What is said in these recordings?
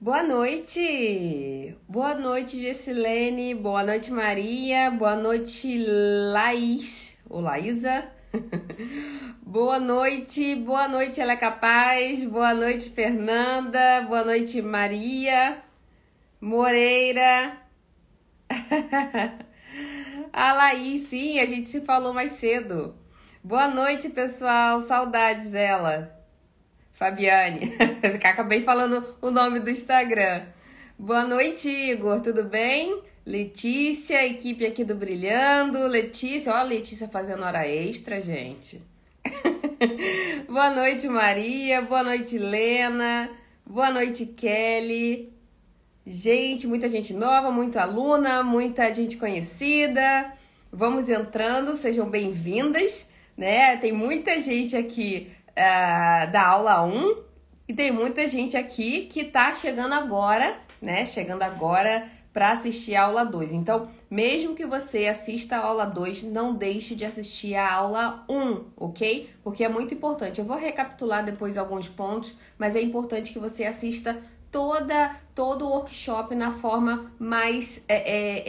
Boa noite! Boa noite, Gessilene. Boa noite, Maria. Boa noite, Laís. Ou Laísa. boa noite, boa noite, ela é capaz. Boa noite, Fernanda. Boa noite, Maria. Moreira. a Laís, sim, a gente se falou mais cedo. Boa noite, pessoal. Saudades dela. Fabiane. Acabei falando o nome do Instagram. Boa noite, Igor. Tudo bem? Letícia, equipe aqui do Brilhando. Letícia, ó, a Letícia fazendo hora extra, gente. Boa noite, Maria. Boa noite, Lena. Boa noite, Kelly. Gente, muita gente nova, muita aluna, muita gente conhecida. Vamos entrando, sejam bem-vindas, né? Tem muita gente aqui uh, da aula 1 e tem muita gente aqui que tá chegando agora, né? Chegando agora para assistir a aula 2. Então, mesmo que você assista a aula 2, não deixe de assistir a aula 1, ok? Porque é muito importante. Eu vou recapitular depois alguns pontos, mas é importante que você assista toda todo o workshop na forma mais é, é,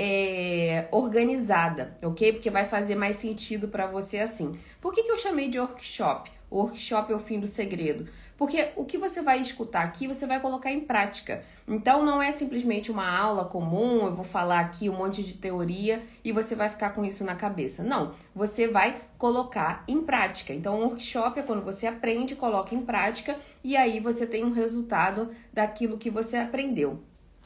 é, organizada, ok? Porque vai fazer mais sentido para você assim. Por que, que eu chamei de workshop? O workshop é o fim do segredo. Porque o que você vai escutar aqui, você vai colocar em prática. Então não é simplesmente uma aula comum, eu vou falar aqui um monte de teoria e você vai ficar com isso na cabeça. Não, você vai colocar em prática. Então, um workshop é quando você aprende, coloca em prática e aí você tem um resultado daquilo que você aprendeu.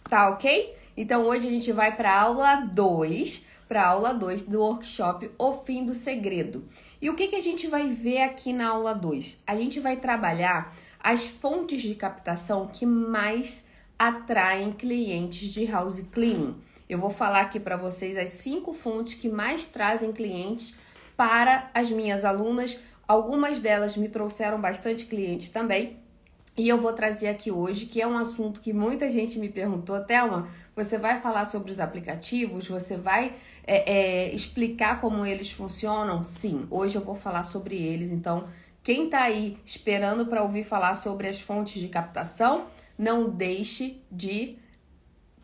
Tá ok? Então, hoje a gente vai para aula 2, para aula 2 do workshop O Fim do Segredo. E o que, que a gente vai ver aqui na aula 2? A gente vai trabalhar as fontes de captação que mais atraem clientes de house cleaning. Eu vou falar aqui para vocês as cinco fontes que mais trazem clientes para as minhas alunas. Algumas delas me trouxeram bastante clientes também. E eu vou trazer aqui hoje, que é um assunto que muita gente me perguntou, Thelma, você vai falar sobre os aplicativos? Você vai é, é, explicar como eles funcionam? Sim, hoje eu vou falar sobre eles. Então, quem está aí esperando para ouvir falar sobre as fontes de captação, não deixe de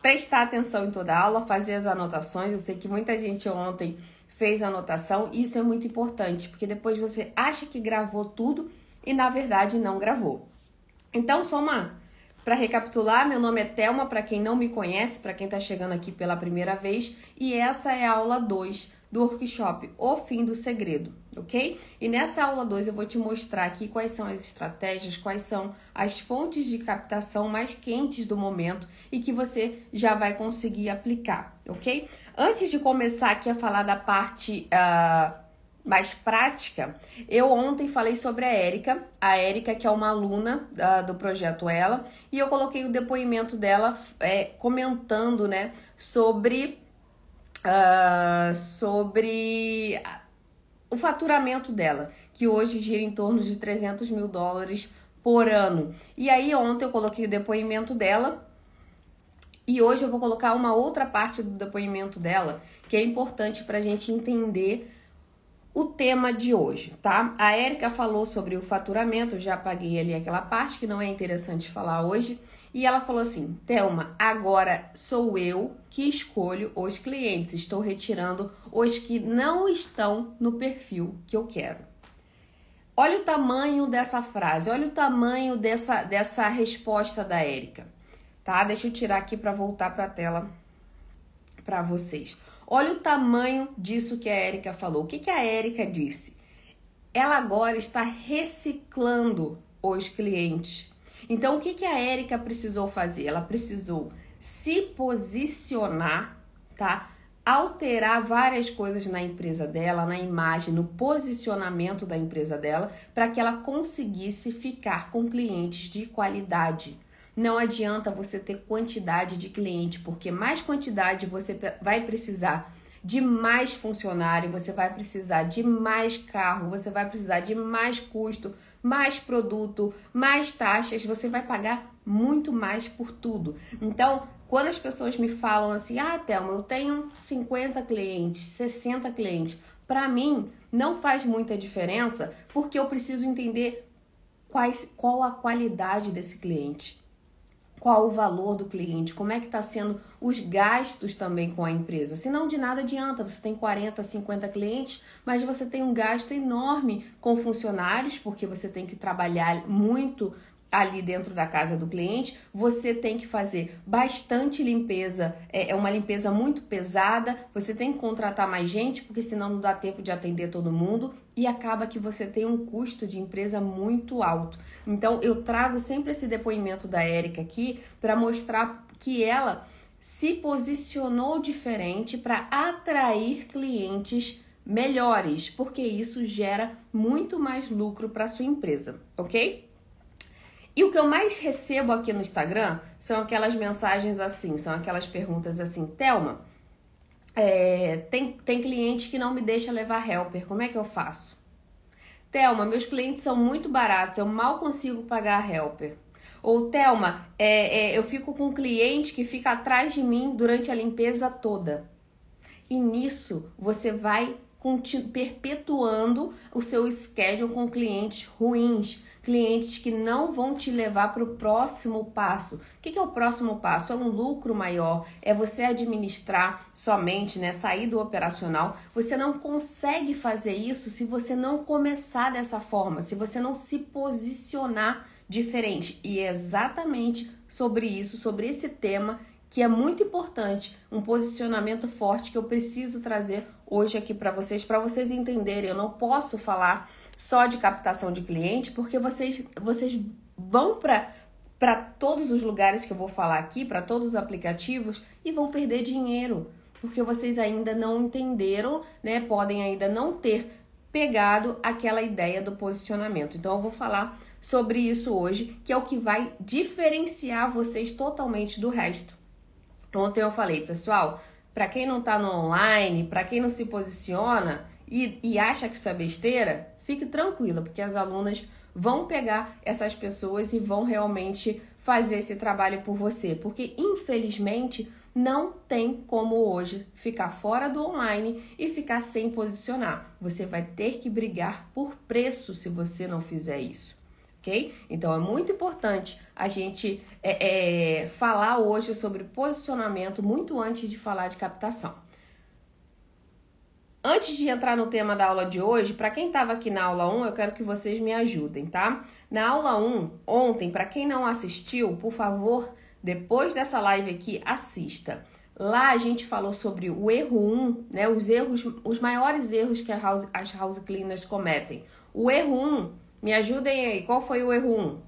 prestar atenção em toda a aula, fazer as anotações. Eu sei que muita gente ontem fez anotação, isso é muito importante, porque depois você acha que gravou tudo e na verdade não gravou. Então, só uma para recapitular, meu nome é Telma, para quem não me conhece, para quem está chegando aqui pela primeira vez, e essa é a aula 2 do workshop O Fim do Segredo, ok? E nessa aula 2 eu vou te mostrar aqui quais são as estratégias, quais são as fontes de captação mais quentes do momento e que você já vai conseguir aplicar, ok? Antes de começar aqui a falar da parte uh, mais prática, eu ontem falei sobre a Érica, a Érica que é uma aluna uh, do projeto Ela, e eu coloquei o depoimento dela é, comentando, né, sobre uh, sobre o faturamento dela, que hoje gira em torno de 300 mil dólares por ano. E aí ontem eu coloquei o depoimento dela e hoje eu vou colocar uma outra parte do depoimento dela que é importante para a gente entender o tema de hoje, tá? A Érica falou sobre o faturamento, já apaguei ali aquela parte que não é interessante falar hoje. E ela falou assim: Thelma, agora sou eu que escolho os clientes. Estou retirando os que não estão no perfil que eu quero. Olha o tamanho dessa frase, olha o tamanho dessa, dessa resposta da Érica. Tá? Deixa eu tirar aqui para voltar para a tela para vocês. Olha o tamanho disso que a Érica falou. O que, que a Érica disse? Ela agora está reciclando os clientes. Então, o que, que a Érica precisou fazer? Ela precisou se posicionar, tá? Alterar várias coisas na empresa dela, na imagem, no posicionamento da empresa dela, para que ela conseguisse ficar com clientes de qualidade. Não adianta você ter quantidade de cliente, porque mais quantidade você vai precisar de mais funcionário, você vai precisar de mais carro, você vai precisar de mais custo, mais produto, mais taxas, você vai pagar muito mais por tudo. Então, quando as pessoas me falam assim: "Ah, Thelma, eu tenho 50 clientes, 60 clientes", para mim não faz muita diferença, porque eu preciso entender quais, qual a qualidade desse cliente. Qual o valor do cliente, como é que está sendo os gastos também com a empresa. Senão de nada adianta, você tem 40, 50 clientes, mas você tem um gasto enorme com funcionários, porque você tem que trabalhar muito ali dentro da casa do cliente, você tem que fazer bastante limpeza, é, é uma limpeza muito pesada, você tem que contratar mais gente, porque senão não dá tempo de atender todo mundo e acaba que você tem um custo de empresa muito alto. Então eu trago sempre esse depoimento da Érica aqui para mostrar que ela se posicionou diferente para atrair clientes melhores, porque isso gera muito mais lucro para sua empresa, ok? E o que eu mais recebo aqui no Instagram são aquelas mensagens assim, são aquelas perguntas assim, Telma, é, tem, tem cliente que não me deixa levar helper, como é que eu faço? Telma, meus clientes são muito baratos, eu mal consigo pagar helper. Ou Telma, é, é, eu fico com um cliente que fica atrás de mim durante a limpeza toda. E nisso você vai perpetuando o seu schedule com clientes ruins, clientes que não vão te levar para o próximo passo. O que, que, é o próximo passo? É um lucro maior, é você administrar somente, né, sair do operacional. Você não consegue fazer isso se você não começar dessa forma, se você não se posicionar diferente. E é exatamente sobre isso, sobre esse tema que é muito importante, um posicionamento forte que eu preciso trazer hoje aqui para vocês, para vocês entenderem. Eu não posso falar só de captação de cliente, porque vocês, vocês vão para para todos os lugares que eu vou falar aqui, para todos os aplicativos e vão perder dinheiro, porque vocês ainda não entenderam, né? Podem ainda não ter pegado aquela ideia do posicionamento. Então eu vou falar sobre isso hoje, que é o que vai diferenciar vocês totalmente do resto. Ontem eu falei, pessoal, para quem não está no online, para quem não se posiciona e, e acha que isso é besteira, fique tranquila, porque as alunas vão pegar essas pessoas e vão realmente fazer esse trabalho por você, porque infelizmente não tem como hoje ficar fora do online e ficar sem posicionar. Você vai ter que brigar por preço se você não fizer isso ok? Então é muito importante a gente é, é, falar hoje sobre posicionamento muito antes de falar de captação. Antes de entrar no tema da aula de hoje, para quem estava aqui na aula 1, eu quero que vocês me ajudem, tá? Na aula 1, ontem, para quem não assistiu, por favor, depois dessa live aqui, assista. Lá a gente falou sobre o erro 1, né? Os erros, os maiores erros que house, as house cleaners cometem. O erro 1 me ajudem aí, qual foi o erro 1?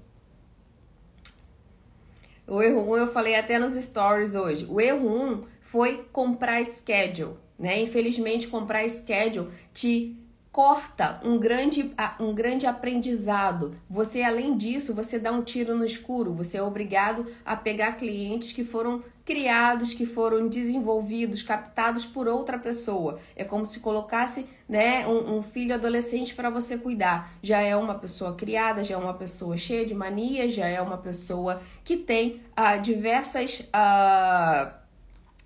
O erro 1 eu falei até nos stories hoje. O erro 1 foi comprar schedule, né? Infelizmente, comprar schedule te corta um grande, um grande aprendizado. Você, além disso, você dá um tiro no escuro. Você é obrigado a pegar clientes que foram criados, que foram desenvolvidos, captados por outra pessoa. É como se colocasse né, um, um filho adolescente para você cuidar. Já é uma pessoa criada, já é uma pessoa cheia de manias, já é uma pessoa que tem uh, diversas, uh,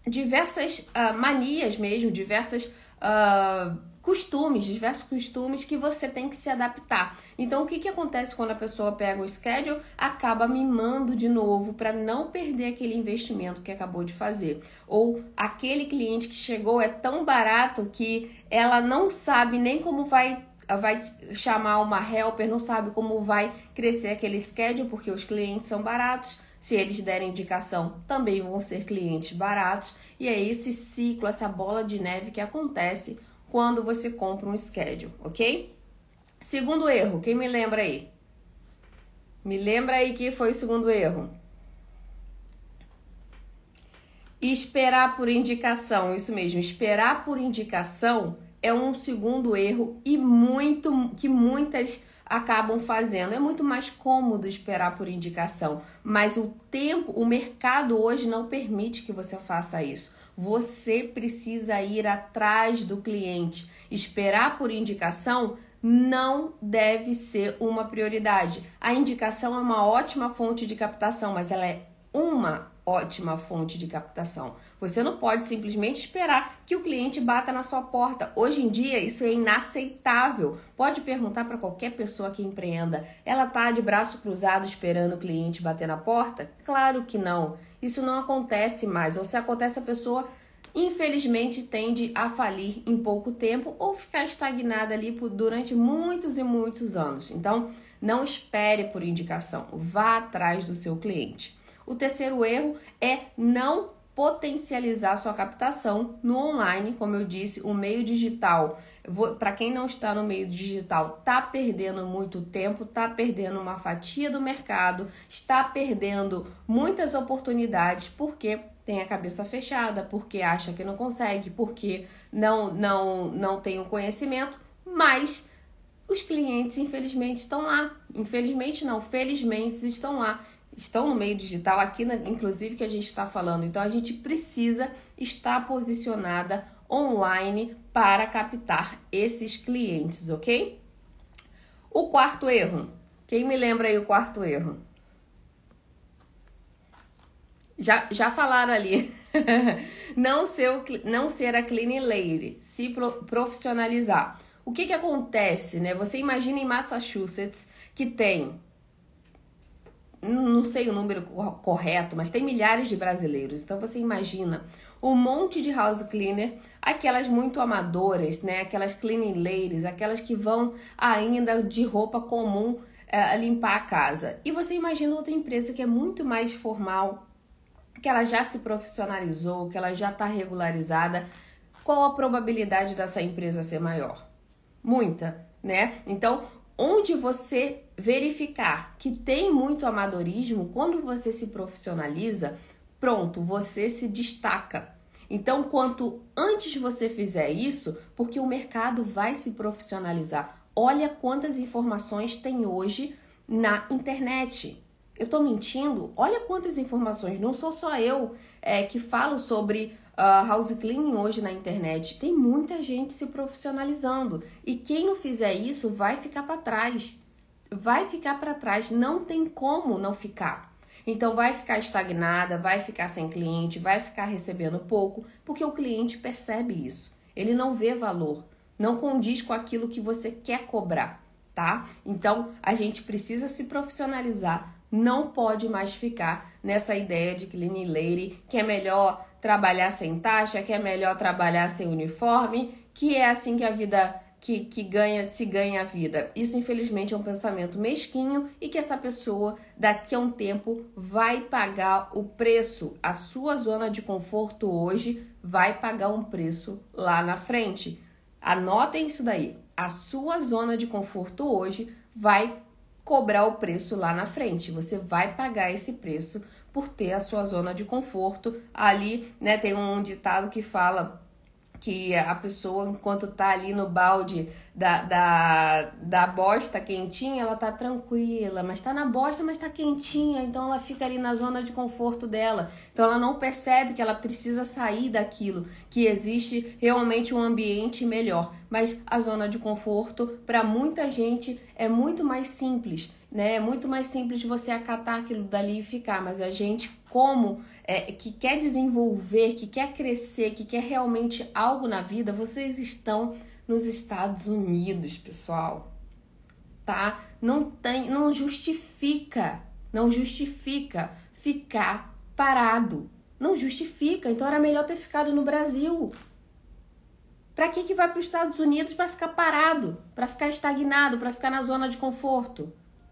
diversas uh, manias mesmo, diversas. Uh, costumes, diversos costumes que você tem que se adaptar. Então, o que, que acontece quando a pessoa pega o schedule? Acaba mimando de novo para não perder aquele investimento que acabou de fazer. Ou aquele cliente que chegou é tão barato que ela não sabe nem como vai vai chamar uma helper, não sabe como vai crescer aquele schedule, porque os clientes são baratos. Se eles derem indicação, também vão ser clientes baratos. E é esse ciclo, essa bola de neve que acontece quando você compra um schedule, ok? Segundo erro, quem me lembra aí? Me lembra aí que foi o segundo erro. Esperar por indicação, isso mesmo, esperar por indicação é um segundo erro e muito que muitas acabam fazendo. É muito mais cômodo esperar por indicação, mas o tempo, o mercado hoje não permite que você faça isso. Você precisa ir atrás do cliente. Esperar por indicação não deve ser uma prioridade. A indicação é uma ótima fonte de captação, mas ela é uma ótima fonte de captação. Você não pode simplesmente esperar que o cliente bata na sua porta. Hoje em dia isso é inaceitável. Pode perguntar para qualquer pessoa que empreenda: ela tá de braço cruzado esperando o cliente bater na porta? Claro que não. Isso não acontece mais. Ou se acontece, a pessoa infelizmente tende a falir em pouco tempo ou ficar estagnada ali por, durante muitos e muitos anos. Então, não espere por indicação, vá atrás do seu cliente. O terceiro erro é não potencializar sua captação no online, como eu disse, o meio digital. Para quem não está no meio digital, está perdendo muito tempo, está perdendo uma fatia do mercado, está perdendo muitas oportunidades porque tem a cabeça fechada, porque acha que não consegue, porque não não não tem o conhecimento, mas os clientes, infelizmente, estão lá. Infelizmente, não, felizmente estão lá. Estão no meio digital, aqui, na, inclusive, que a gente está falando. Então, a gente precisa estar posicionada online para captar esses clientes, ok? O quarto erro. Quem me lembra aí o quarto erro? Já, já falaram ali. não, ser o, não ser a clean lady, se profissionalizar. O que que acontece, né? Você imagina em Massachusetts que tem não sei o número correto, mas tem milhares de brasileiros. Então você imagina um monte de house cleaner, aquelas muito amadoras, né? Aquelas cleaning ladies, aquelas que vão ainda de roupa comum é, limpar a casa. E você imagina outra empresa que é muito mais formal, que ela já se profissionalizou, que ela já está regularizada. Qual a probabilidade dessa empresa ser maior? muita, né? Então, onde você verificar que tem muito amadorismo, quando você se profissionaliza, pronto, você se destaca. Então, quanto antes você fizer isso, porque o mercado vai se profissionalizar. Olha quantas informações tem hoje na internet. Eu tô mentindo? Olha quantas informações. Não sou só eu é, que falo sobre uh, house cleaning hoje na internet. Tem muita gente se profissionalizando. E quem não fizer isso vai ficar para trás. Vai ficar para trás. Não tem como não ficar. Então vai ficar estagnada, vai ficar sem cliente, vai ficar recebendo pouco, porque o cliente percebe isso. Ele não vê valor, não condiz com aquilo que você quer cobrar, tá? Então a gente precisa se profissionalizar, não pode mais ficar nessa ideia de cleaning lady, que é melhor trabalhar sem taxa, que é melhor trabalhar sem uniforme, que é assim que a vida que, que ganha se ganha a vida. Isso infelizmente é um pensamento mesquinho e que essa pessoa daqui a um tempo vai pagar o preço. A sua zona de conforto hoje vai pagar um preço lá na frente. Anotem isso daí. A sua zona de conforto hoje vai cobrar o preço lá na frente. Você vai pagar esse preço por ter a sua zona de conforto. Ali, né, tem um ditado que fala que a pessoa, enquanto tá ali no balde da, da, da bosta quentinha, ela tá tranquila, mas tá na bosta, mas tá quentinha, então ela fica ali na zona de conforto dela. Então ela não percebe que ela precisa sair daquilo, que existe realmente um ambiente melhor. Mas a zona de conforto, para muita gente, é muito mais simples né? É muito mais simples você acatar aquilo dali e ficar, mas a gente, como é, que quer desenvolver, que quer crescer, que quer realmente algo na vida, vocês estão nos Estados Unidos, pessoal. Tá? Não tem, não justifica, não justifica ficar parado. Não justifica. Então era melhor ter ficado no Brasil. Para que que vai para os Estados Unidos para ficar parado, para ficar estagnado, para ficar na zona de conforto?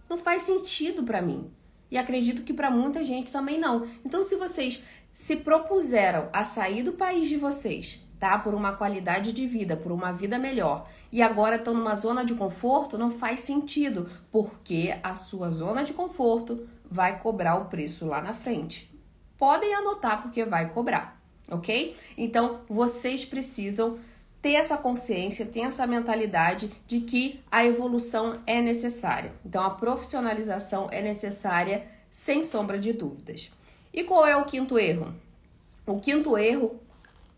Não faz sentido para mim. E acredito que para muita gente também não. Então, se vocês se propuseram a sair do país de vocês, tá? Por uma qualidade de vida, por uma vida melhor, e agora estão numa zona de conforto, não faz sentido, porque a sua zona de conforto vai cobrar o preço lá na frente. Podem anotar porque vai cobrar, ok? Então, vocês precisam ter essa consciência, ter essa mentalidade de que a evolução é necessária. Então, a profissionalização é necessária, sem sombra de dúvidas. E qual é o quinto erro? O quinto erro,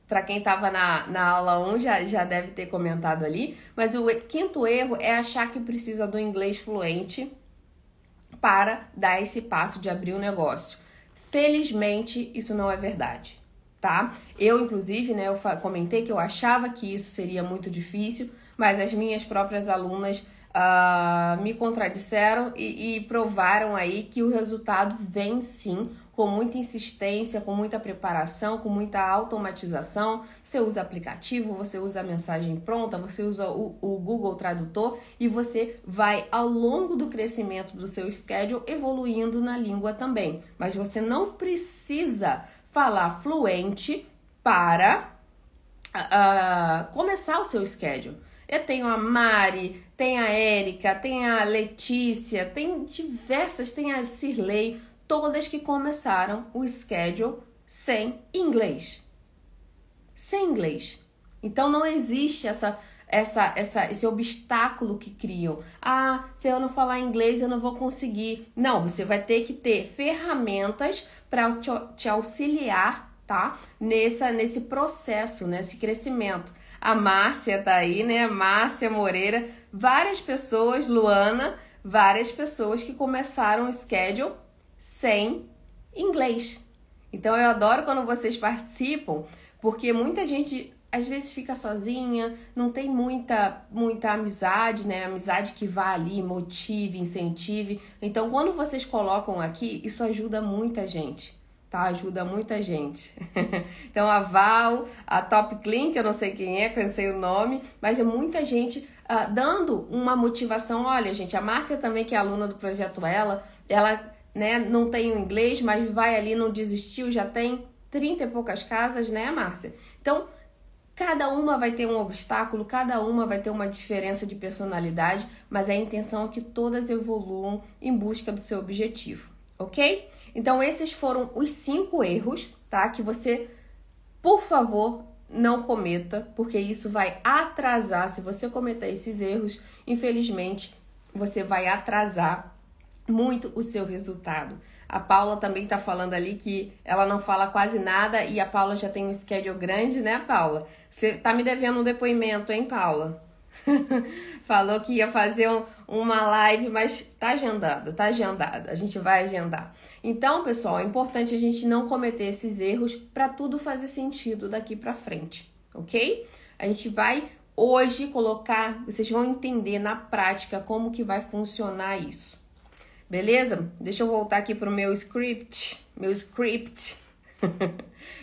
para quem estava na, na aula 1 já, já deve ter comentado ali, mas o quinto erro é achar que precisa do inglês fluente para dar esse passo de abrir o um negócio. Felizmente, isso não é verdade, tá? Eu, inclusive, né, eu comentei que eu achava que isso seria muito difícil, mas as minhas próprias alunas uh, me contradisseram e, e provaram aí que o resultado vem sim com muita insistência, com muita preparação, com muita automatização. Você usa aplicativo, você usa a mensagem pronta, você usa o, o, Google Tradutor e você vai ao longo do crescimento do seu schedule evoluindo na língua também. Mas você não precisa falar fluente para uh, começar o seu schedule. Eu tenho a Mari, tem a Érica, tem a Letícia, tem diversas, tem a Cirlei, todas que começaram o schedule sem inglês. Sem inglês. Então não existe essa essa, essa, esse obstáculo que criam. Ah, se eu não falar inglês, eu não vou conseguir. Não, você vai ter que ter ferramentas para te, te, auxiliar, tá? Nessa, nesse processo, nesse crescimento. A Márcia tá aí, né? Márcia Moreira, várias pessoas, Luana, várias pessoas que começaram o schedule sem inglês. Então eu adoro quando vocês participam, porque muita gente às vezes fica sozinha, não tem muita muita amizade, né? Amizade que vá ali, motive, incentive. Então quando vocês colocam aqui, isso ajuda muita gente tá? Ajuda muita gente. então a Val, a Top Clean, que eu não sei quem é, que eu não sei o nome, mas é muita gente uh, dando uma motivação. Olha, gente, a Márcia também, que é aluna do projeto Ela, ela né, não tem o inglês, mas vai ali, não desistiu, já tem 30 e poucas casas, né, Márcia? Então, cada uma vai ter um obstáculo, cada uma vai ter uma diferença de personalidade, mas a intenção é que todas evoluam em busca do seu objetivo, ok? Então, esses foram os cinco erros, tá? Que você, por favor, não cometa, porque isso vai atrasar. Se você cometer esses erros, infelizmente, você vai atrasar muito o seu resultado. A Paula também tá falando ali que ela não fala quase nada e a Paula já tem um schedule grande, né, Paula? Você tá me devendo um depoimento, hein, Paula? Falou que ia fazer um, uma live, mas tá agendado, tá agendado. A gente vai agendar. Então, pessoal, é importante a gente não cometer esses erros para tudo fazer sentido daqui para frente, ok? A gente vai hoje colocar, vocês vão entender na prática como que vai funcionar isso. Beleza? Deixa eu voltar aqui pro meu script, meu script.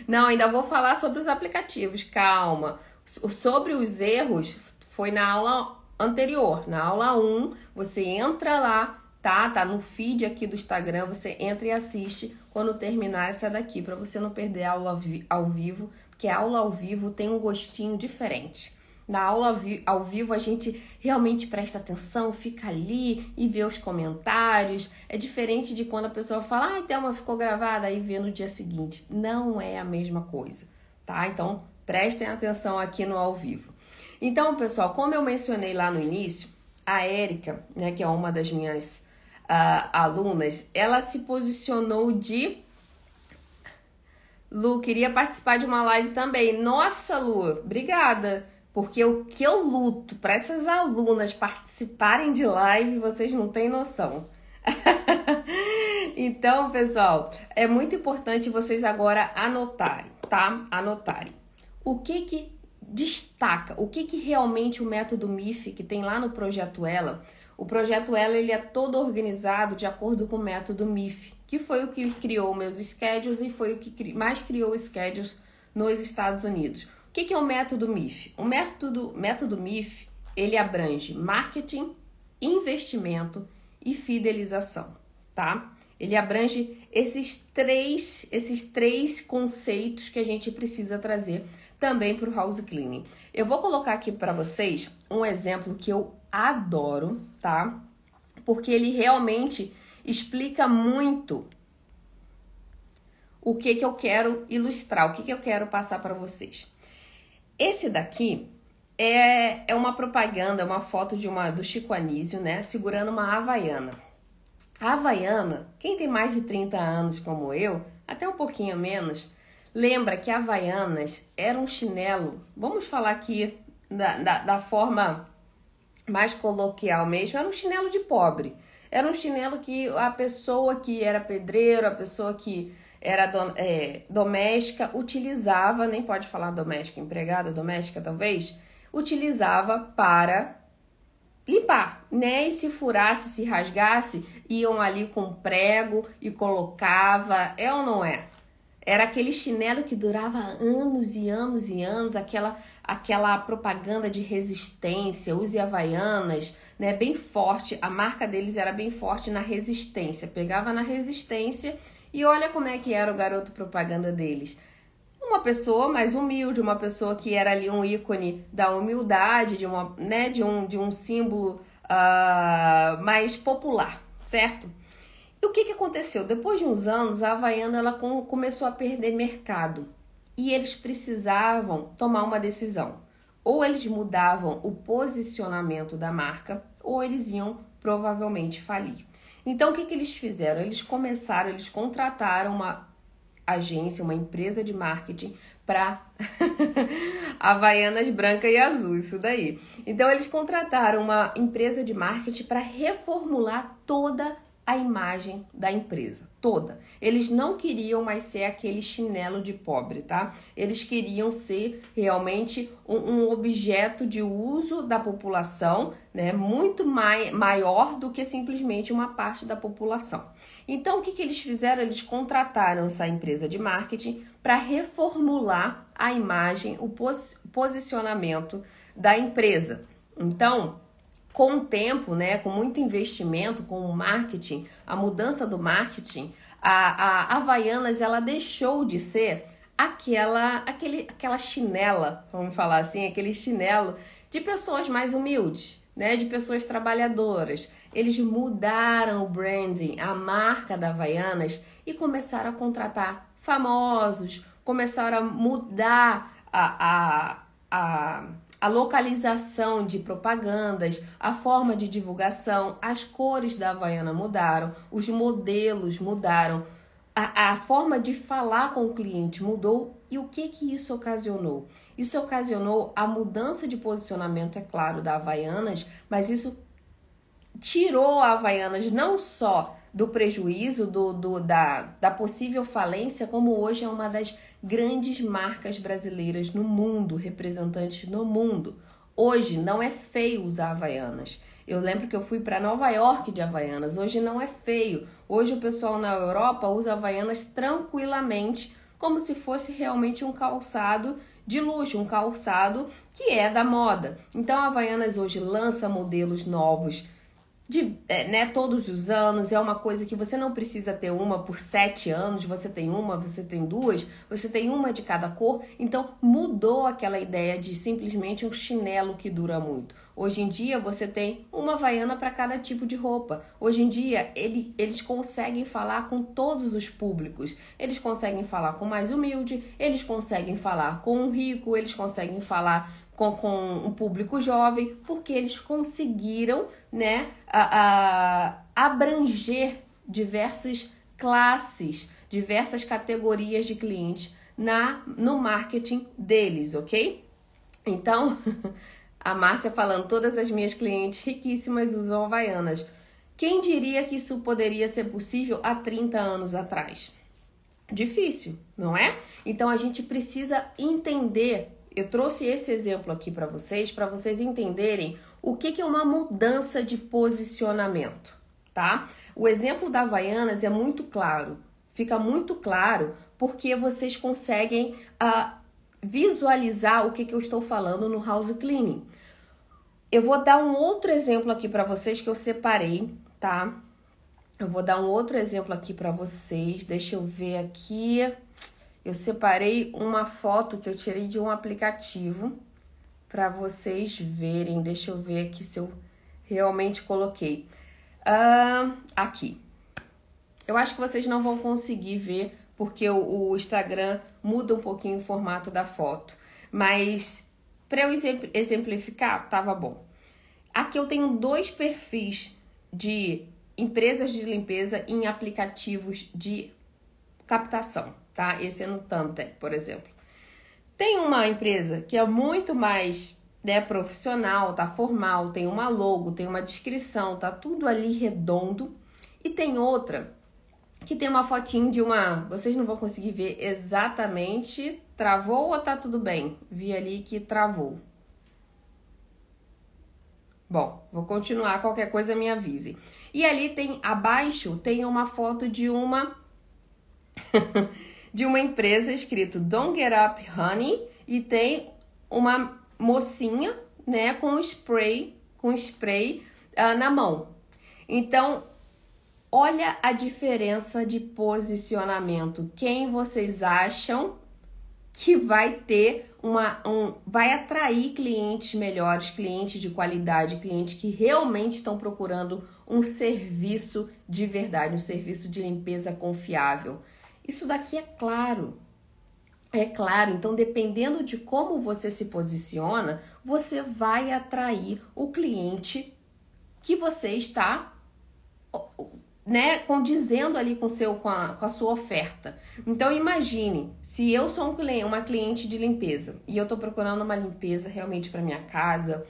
Não, ainda vou falar sobre os aplicativos, calma. Sobre os erros, foi na aula anterior, na aula 1, você entra lá, tá? Tá no feed aqui do Instagram, você entra e assiste quando terminar essa daqui, para você não perder a aula ao vivo, porque a aula ao vivo tem um gostinho diferente. Na aula ao vivo a gente realmente presta atenção, fica ali e vê os comentários. É diferente de quando a pessoa fala, ah, Thelma ficou gravada, aí vê no dia seguinte. Não é a mesma coisa, tá? Então prestem atenção aqui no ao vivo. Então, pessoal, como eu mencionei lá no início, a Érica, né, que é uma das minhas uh, alunas, ela se posicionou de Lu, queria participar de uma live também. Nossa, Lu, obrigada. Porque o que eu luto para essas alunas participarem de live, vocês não têm noção. então, pessoal, é muito importante vocês agora anotarem, tá? Anotarem. O que que destaca? O que que realmente o método MIF que tem lá no projeto Ela? O projeto Ela ele é todo organizado de acordo com o método MIF, que foi o que criou meus schedules e foi o que mais criou schedules nos Estados Unidos que, que é o método MIF? O método, método MIF ele abrange marketing, investimento e fidelização, tá? Ele abrange esses três, esses três conceitos que a gente precisa trazer também para o house cleaning. Eu vou colocar aqui para vocês um exemplo que eu adoro, tá? Porque ele realmente explica muito o que que eu quero ilustrar, o que que eu quero passar para vocês. Esse daqui é, é uma propaganda, é uma foto de uma do Chico Anísio, né? Segurando uma havaiana. A havaiana, quem tem mais de 30 anos como eu, até um pouquinho menos, lembra que havaianas era um chinelo, vamos falar aqui da, da, da forma mais coloquial mesmo, era um chinelo de pobre. Era um chinelo que a pessoa que era pedreiro, a pessoa que era do, é, doméstica, utilizava, nem pode falar doméstica, empregada doméstica talvez, utilizava para limpar, né? E se furasse, se rasgasse, iam ali com prego e colocava, é ou não é? Era aquele chinelo que durava anos e anos e anos, aquela aquela propaganda de resistência, use havaianas, né, bem forte. A marca deles era bem forte na resistência. Pegava na resistência e olha como é que era o garoto propaganda deles. Uma pessoa mais humilde, uma pessoa que era ali um ícone da humildade, de, uma, né, de, um, de um símbolo uh, mais popular, certo? E o que, que aconteceu? Depois de uns anos, a Havaiana ela começou a perder mercado e eles precisavam tomar uma decisão. Ou eles mudavam o posicionamento da marca, ou eles iam provavelmente falir. Então, o que, que eles fizeram? Eles começaram, eles contrataram uma agência, uma empresa de marketing para Havaianas branca e azul, isso daí. Então, eles contrataram uma empresa de marketing para reformular toda a imagem da empresa toda. Eles não queriam mais ser aquele chinelo de pobre, tá? Eles queriam ser realmente um, um objeto de uso da população, né? Muito mai, maior do que simplesmente uma parte da população. Então, o que, que eles fizeram? Eles contrataram essa empresa de marketing para reformular a imagem, o pos posicionamento da empresa. Então, com o tempo, né, com muito investimento, com o marketing, a mudança do marketing, a, a Havaianas ela deixou de ser aquela, aquele, aquela chinela, vamos falar assim, aquele chinelo de pessoas mais humildes, né, de pessoas trabalhadoras. Eles mudaram o branding, a marca da Havaianas e começaram a contratar famosos, começaram a mudar a, a, a a localização de propagandas, a forma de divulgação, as cores da Havaiana mudaram, os modelos mudaram, a, a forma de falar com o cliente mudou. E o que que isso ocasionou? Isso ocasionou a mudança de posicionamento, é claro, da Havaianas, mas isso tirou a Havaianas não só do prejuízo, do, do, da, da possível falência, como hoje é uma das grandes marcas brasileiras no mundo, representantes no mundo. Hoje não é feio usar Havaianas. Eu lembro que eu fui para Nova York de Havaianas. Hoje não é feio. Hoje o pessoal na Europa usa Havaianas tranquilamente, como se fosse realmente um calçado de luxo, um calçado que é da moda. Então a Havaianas hoje lança modelos novos de, é, né, todos os anos, é uma coisa que você não precisa ter uma por sete anos, você tem uma, você tem duas, você tem uma de cada cor, então mudou aquela ideia de simplesmente um chinelo que dura muito. Hoje em dia você tem uma havaiana para cada tipo de roupa. Hoje em dia ele, eles conseguem falar com todos os públicos. Eles conseguem falar com o mais humilde, eles conseguem falar com o rico, eles conseguem falar com, com um público jovem, porque eles conseguiram né, a, a abranger diversas classes, diversas categorias de clientes na no marketing deles, ok? Então, a Márcia falando, todas as minhas clientes riquíssimas usam havaianas. Quem diria que isso poderia ser possível há 30 anos atrás? Difícil, não é? Então a gente precisa entender eu trouxe esse exemplo aqui para vocês, para vocês entenderem o que, que é uma mudança de posicionamento, tá? O exemplo da Havaianas é muito claro, fica muito claro porque vocês conseguem uh, visualizar o que, que eu estou falando no house cleaning. Eu vou dar um outro exemplo aqui para vocês que eu separei, tá? Eu vou dar um outro exemplo aqui para vocês. Deixa eu ver aqui eu separei uma foto que eu tirei de um aplicativo para vocês verem. Deixa eu ver aqui se eu realmente coloquei. Uh, aqui. Eu acho que vocês não vão conseguir ver porque o, o Instagram muda um pouquinho o formato da foto. Mas para eu exemplificar, tava bom. Aqui eu tenho dois perfis de empresas de limpeza em aplicativos de captação tá? Esse é no Thumbtack, por exemplo. Tem uma empresa que é muito mais né, profissional, tá formal, tem uma logo, tem uma descrição, tá tudo ali redondo. E tem outra que tem uma fotinho de uma. Vocês não vão conseguir ver exatamente. Travou ou tá tudo bem? Vi ali que travou. Bom, vou continuar. Qualquer coisa me avise. E ali tem abaixo tem uma foto de uma de uma empresa escrito Don't Get Up Honey e tem uma mocinha, né, com spray, com spray uh, na mão. Então, olha a diferença de posicionamento. Quem vocês acham que vai ter uma um, vai atrair clientes melhores, clientes de qualidade, clientes que realmente estão procurando um serviço de verdade, um serviço de limpeza confiável. Isso daqui é claro. É claro, então dependendo de como você se posiciona, você vai atrair o cliente que você está né, condizendo ali com, seu, com, a, com a sua oferta. Então imagine, se eu sou um cliente, uma cliente de limpeza e eu estou procurando uma limpeza realmente para minha casa,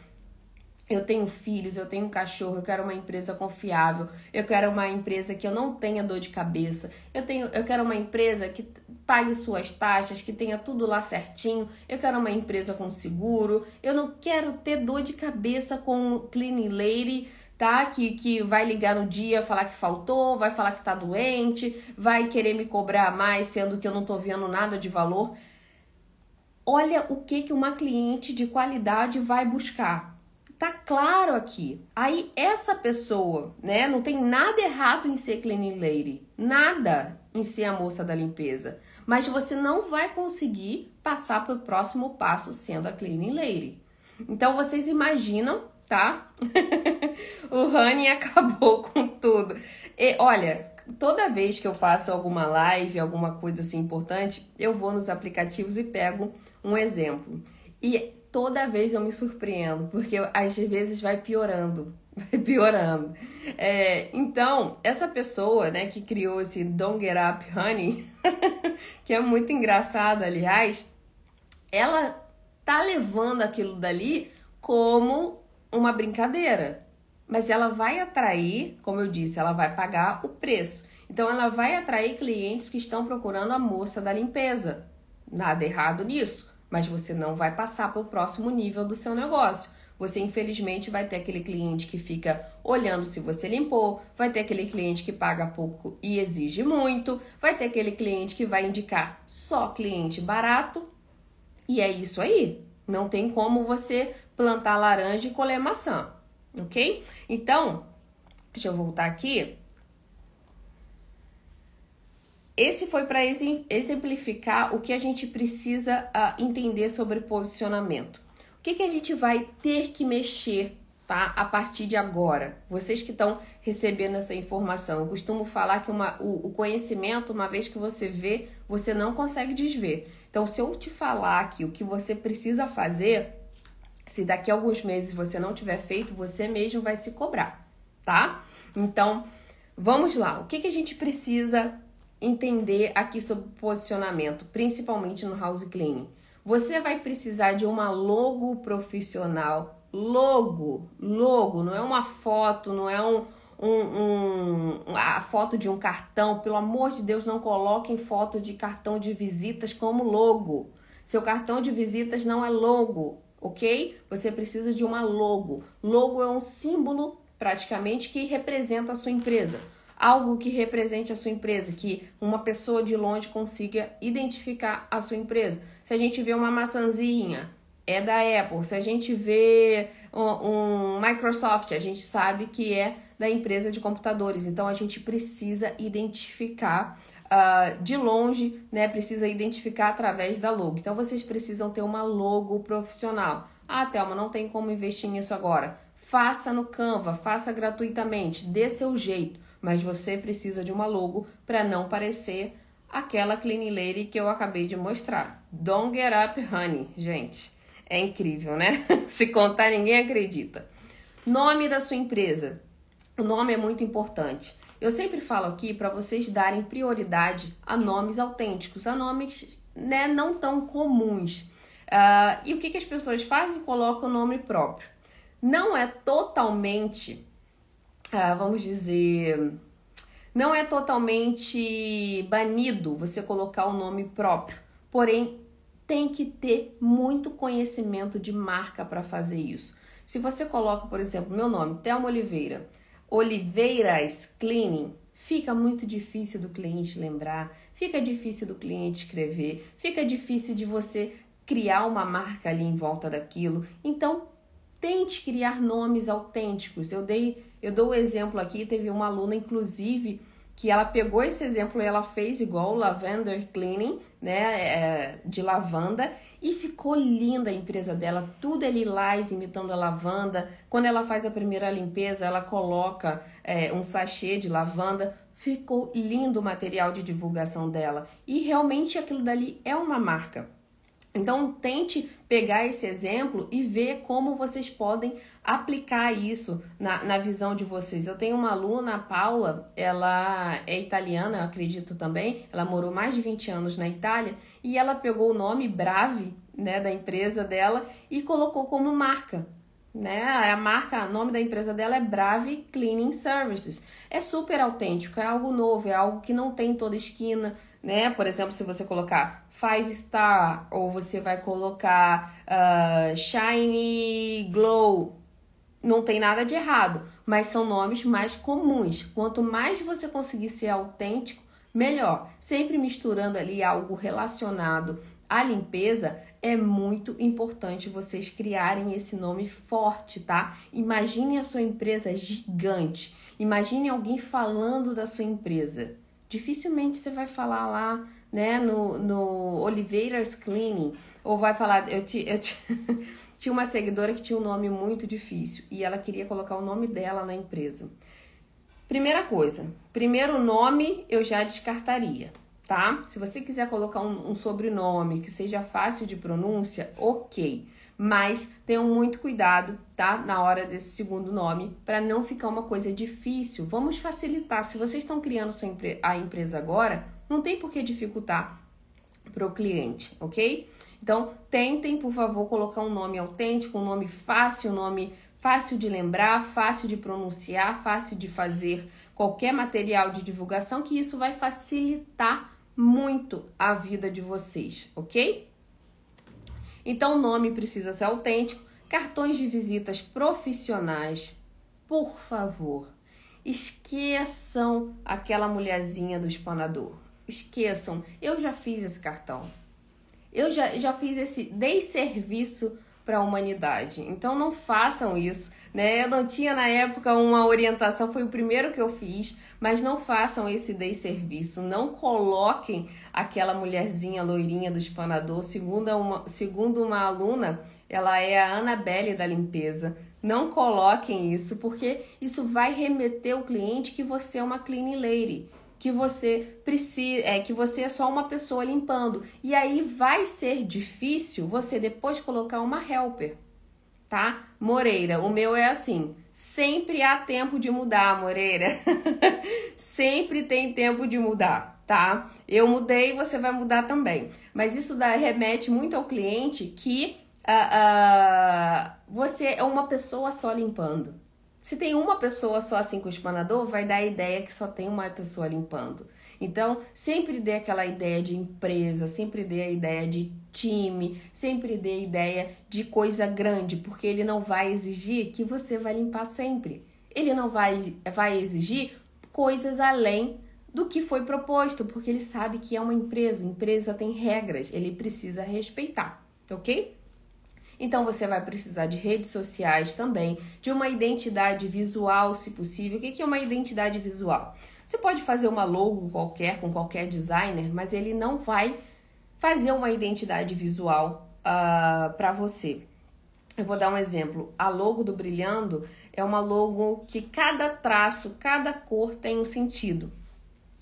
eu tenho filhos, eu tenho um cachorro, eu quero uma empresa confiável, eu quero uma empresa que eu não tenha dor de cabeça, eu tenho, eu quero uma empresa que pague suas taxas, que tenha tudo lá certinho, eu quero uma empresa com seguro, eu não quero ter dor de cabeça com cleaning lady, tá? Que, que vai ligar no dia, falar que faltou, vai falar que tá doente, vai querer me cobrar mais, sendo que eu não tô vendo nada de valor. Olha o que, que uma cliente de qualidade vai buscar Tá claro aqui. Aí essa pessoa, né, não tem nada errado em ser cleaning lady, nada em ser a moça da limpeza, mas você não vai conseguir passar para o próximo passo sendo a cleaning lady. Então vocês imaginam, tá? o Honey acabou com tudo. E olha, toda vez que eu faço alguma live, alguma coisa assim importante, eu vou nos aplicativos e pego um exemplo. E toda vez eu me surpreendo, porque às vezes vai piorando, vai piorando. É, então, essa pessoa, né, que criou esse Don't Get Up Honey, que é muito engraçado, aliás, ela tá levando aquilo dali como uma brincadeira. Mas ela vai atrair, como eu disse, ela vai pagar o preço. Então ela vai atrair clientes que estão procurando a moça da limpeza. Nada errado nisso mas você não vai passar para o próximo nível do seu negócio. Você infelizmente vai ter aquele cliente que fica olhando se você limpou, vai ter aquele cliente que paga pouco e exige muito, vai ter aquele cliente que vai indicar só cliente barato. E é isso aí. Não tem como você plantar laranja e colher maçã, ok? Então, deixa eu voltar aqui. Esse foi para exemplificar o que a gente precisa uh, entender sobre posicionamento. O que, que a gente vai ter que mexer tá? A partir de agora. Vocês que estão recebendo essa informação, eu costumo falar que uma, o, o, conhecimento, uma vez que você vê, você não consegue desver. Então, se eu te falar aqui o que você precisa fazer, se daqui a alguns meses você não tiver feito, você mesmo vai se cobrar, tá? Então, vamos lá. O que, que a gente precisa entender aqui sobre posicionamento, principalmente no house cleaning. Você vai precisar de uma logo profissional. Logo, logo, não é uma foto, não é um, um, um, a foto de um cartão. Pelo amor de Deus, não coloquem foto de cartão de visitas como logo. Seu cartão de visitas não é logo, ok? Você precisa de uma logo. Logo é um símbolo praticamente que representa a sua empresa algo que represente a sua empresa, que uma pessoa de longe consiga identificar a sua empresa. Se a gente vê uma maçãzinha, é da Apple. Se a gente vê um, um Microsoft, a gente sabe que é da empresa de computadores. Então a gente precisa identificar uh, de longe, né? Precisa identificar através da logo. Então vocês precisam ter uma logo profissional. Ah, Thelma, não tem como investir nisso agora. Faça no Canva, faça gratuitamente, dê seu jeito mas você precisa de uma logo para não parecer aquela clean lady que eu acabei de mostrar. Don't get up, honey, gente. É incrível, né? Se contar, ninguém acredita. Nome da sua empresa. O nome é muito importante. Eu sempre falo aqui para vocês darem prioridade a nomes autênticos, a nomes né, não tão comuns. Uh, e o que, que as pessoas fazem? Colocam o nome próprio. Não é totalmente ah, vamos dizer, Não é totalmente banido você colocar o nome próprio, porém tem que ter muito conhecimento de marca para fazer isso. Se você coloca, por exemplo, meu nome, Thelma Oliveira, Oliveiras Cleaning, fica muito difícil do cliente lembrar, fica difícil do cliente escrever, fica difícil de você criar uma marca ali em volta daquilo. Então, tente criar nomes autênticos. Eu dei, eu dou o exemplo aqui, teve uma aluna inclusive que ela pegou esse exemplo e ela fez igual o Lavender Cleaning, né, é, de lavanda, e ficou linda a empresa dela, tudo é lilás, imitando a lavanda. Quando ela faz a primeira limpeza, ela coloca é, um sachê de lavanda. Ficou lindo o material de divulgação dela. E realmente aquilo dali é uma marca. Então, tente pegar esse exemplo e ver como vocês podem aplicar isso na, na visão de vocês. Eu tenho uma aluna, a Paula, ela é italiana, eu acredito também, ela morou mais de 20 anos na Itália e ela pegou o nome Brave, né, da empresa dela e colocou como marca. Né? A marca, o nome da empresa dela é Brave Cleaning Services. É super autêntico, é algo novo, é algo que não tem em toda esquina, né? Por exemplo, se você colocar Five Star ou você vai colocar uh, Shiny Glow, não tem nada de errado, mas são nomes mais comuns. Quanto mais você conseguir ser autêntico, melhor. Sempre misturando ali algo relacionado à limpeza, é muito importante vocês criarem esse nome forte, tá? Imagine a sua empresa gigante. Imagine alguém falando da sua empresa dificilmente você vai falar lá, né, no, no Oliveiras Cleaning, ou vai falar, eu, te, eu te, tinha uma seguidora que tinha um nome muito difícil e ela queria colocar o nome dela na empresa. Primeira coisa, primeiro nome eu já descartaria, tá? Se você quiser colocar um, um sobrenome que seja fácil de pronúncia, ok mas tenham muito cuidado, tá? Na hora desse segundo nome, para não ficar uma coisa difícil. Vamos facilitar. Se vocês estão criando a empresa agora, não tem por que dificultar para o cliente, ok? Então, tentem, por favor, colocar um nome autêntico, um nome fácil, um nome fácil de lembrar, fácil de pronunciar, fácil de fazer qualquer material de divulgação, que isso vai facilitar muito a vida de vocês, ok? Então o nome precisa ser autêntico. Cartões de visitas profissionais, por favor, esqueçam aquela mulherzinha do espanador. Esqueçam. Eu já fiz esse cartão. Eu já, já fiz esse desserviço para a humanidade. Então não façam isso, né? Eu não tinha na época uma orientação, foi o primeiro que eu fiz, mas não façam esse desserviço, não coloquem aquela mulherzinha loirinha do espanador, segundo uma, segundo uma aluna, ela é a Anabelle da limpeza. Não coloquem isso, porque isso vai remeter o cliente que você é uma clean lady que você precisa, é que você é só uma pessoa limpando. E aí vai ser difícil você depois colocar uma helper, tá? Moreira, o meu é assim, sempre há tempo de mudar, Moreira. sempre tem tempo de mudar, tá? Eu mudei, você vai mudar também. Mas isso dá, remete muito ao cliente que uh, uh, você é uma pessoa só limpando. Se tem uma pessoa só assim com o espanador, vai dar a ideia que só tem uma pessoa limpando. Então, sempre dê aquela ideia de empresa, sempre dê a ideia de time, sempre dê a ideia de coisa grande, porque ele não vai exigir que você vai limpar sempre. Ele não vai, vai exigir coisas além do que foi proposto, porque ele sabe que é uma empresa, empresa tem regras, ele precisa respeitar, ok? Então você vai precisar de redes sociais também, de uma identidade visual, se possível. O que é uma identidade visual? Você pode fazer uma logo qualquer com qualquer designer, mas ele não vai fazer uma identidade visual uh, ah, para você. Eu vou dar um exemplo. A logo do Brilhando é uma logo que cada traço, cada cor tem um sentido.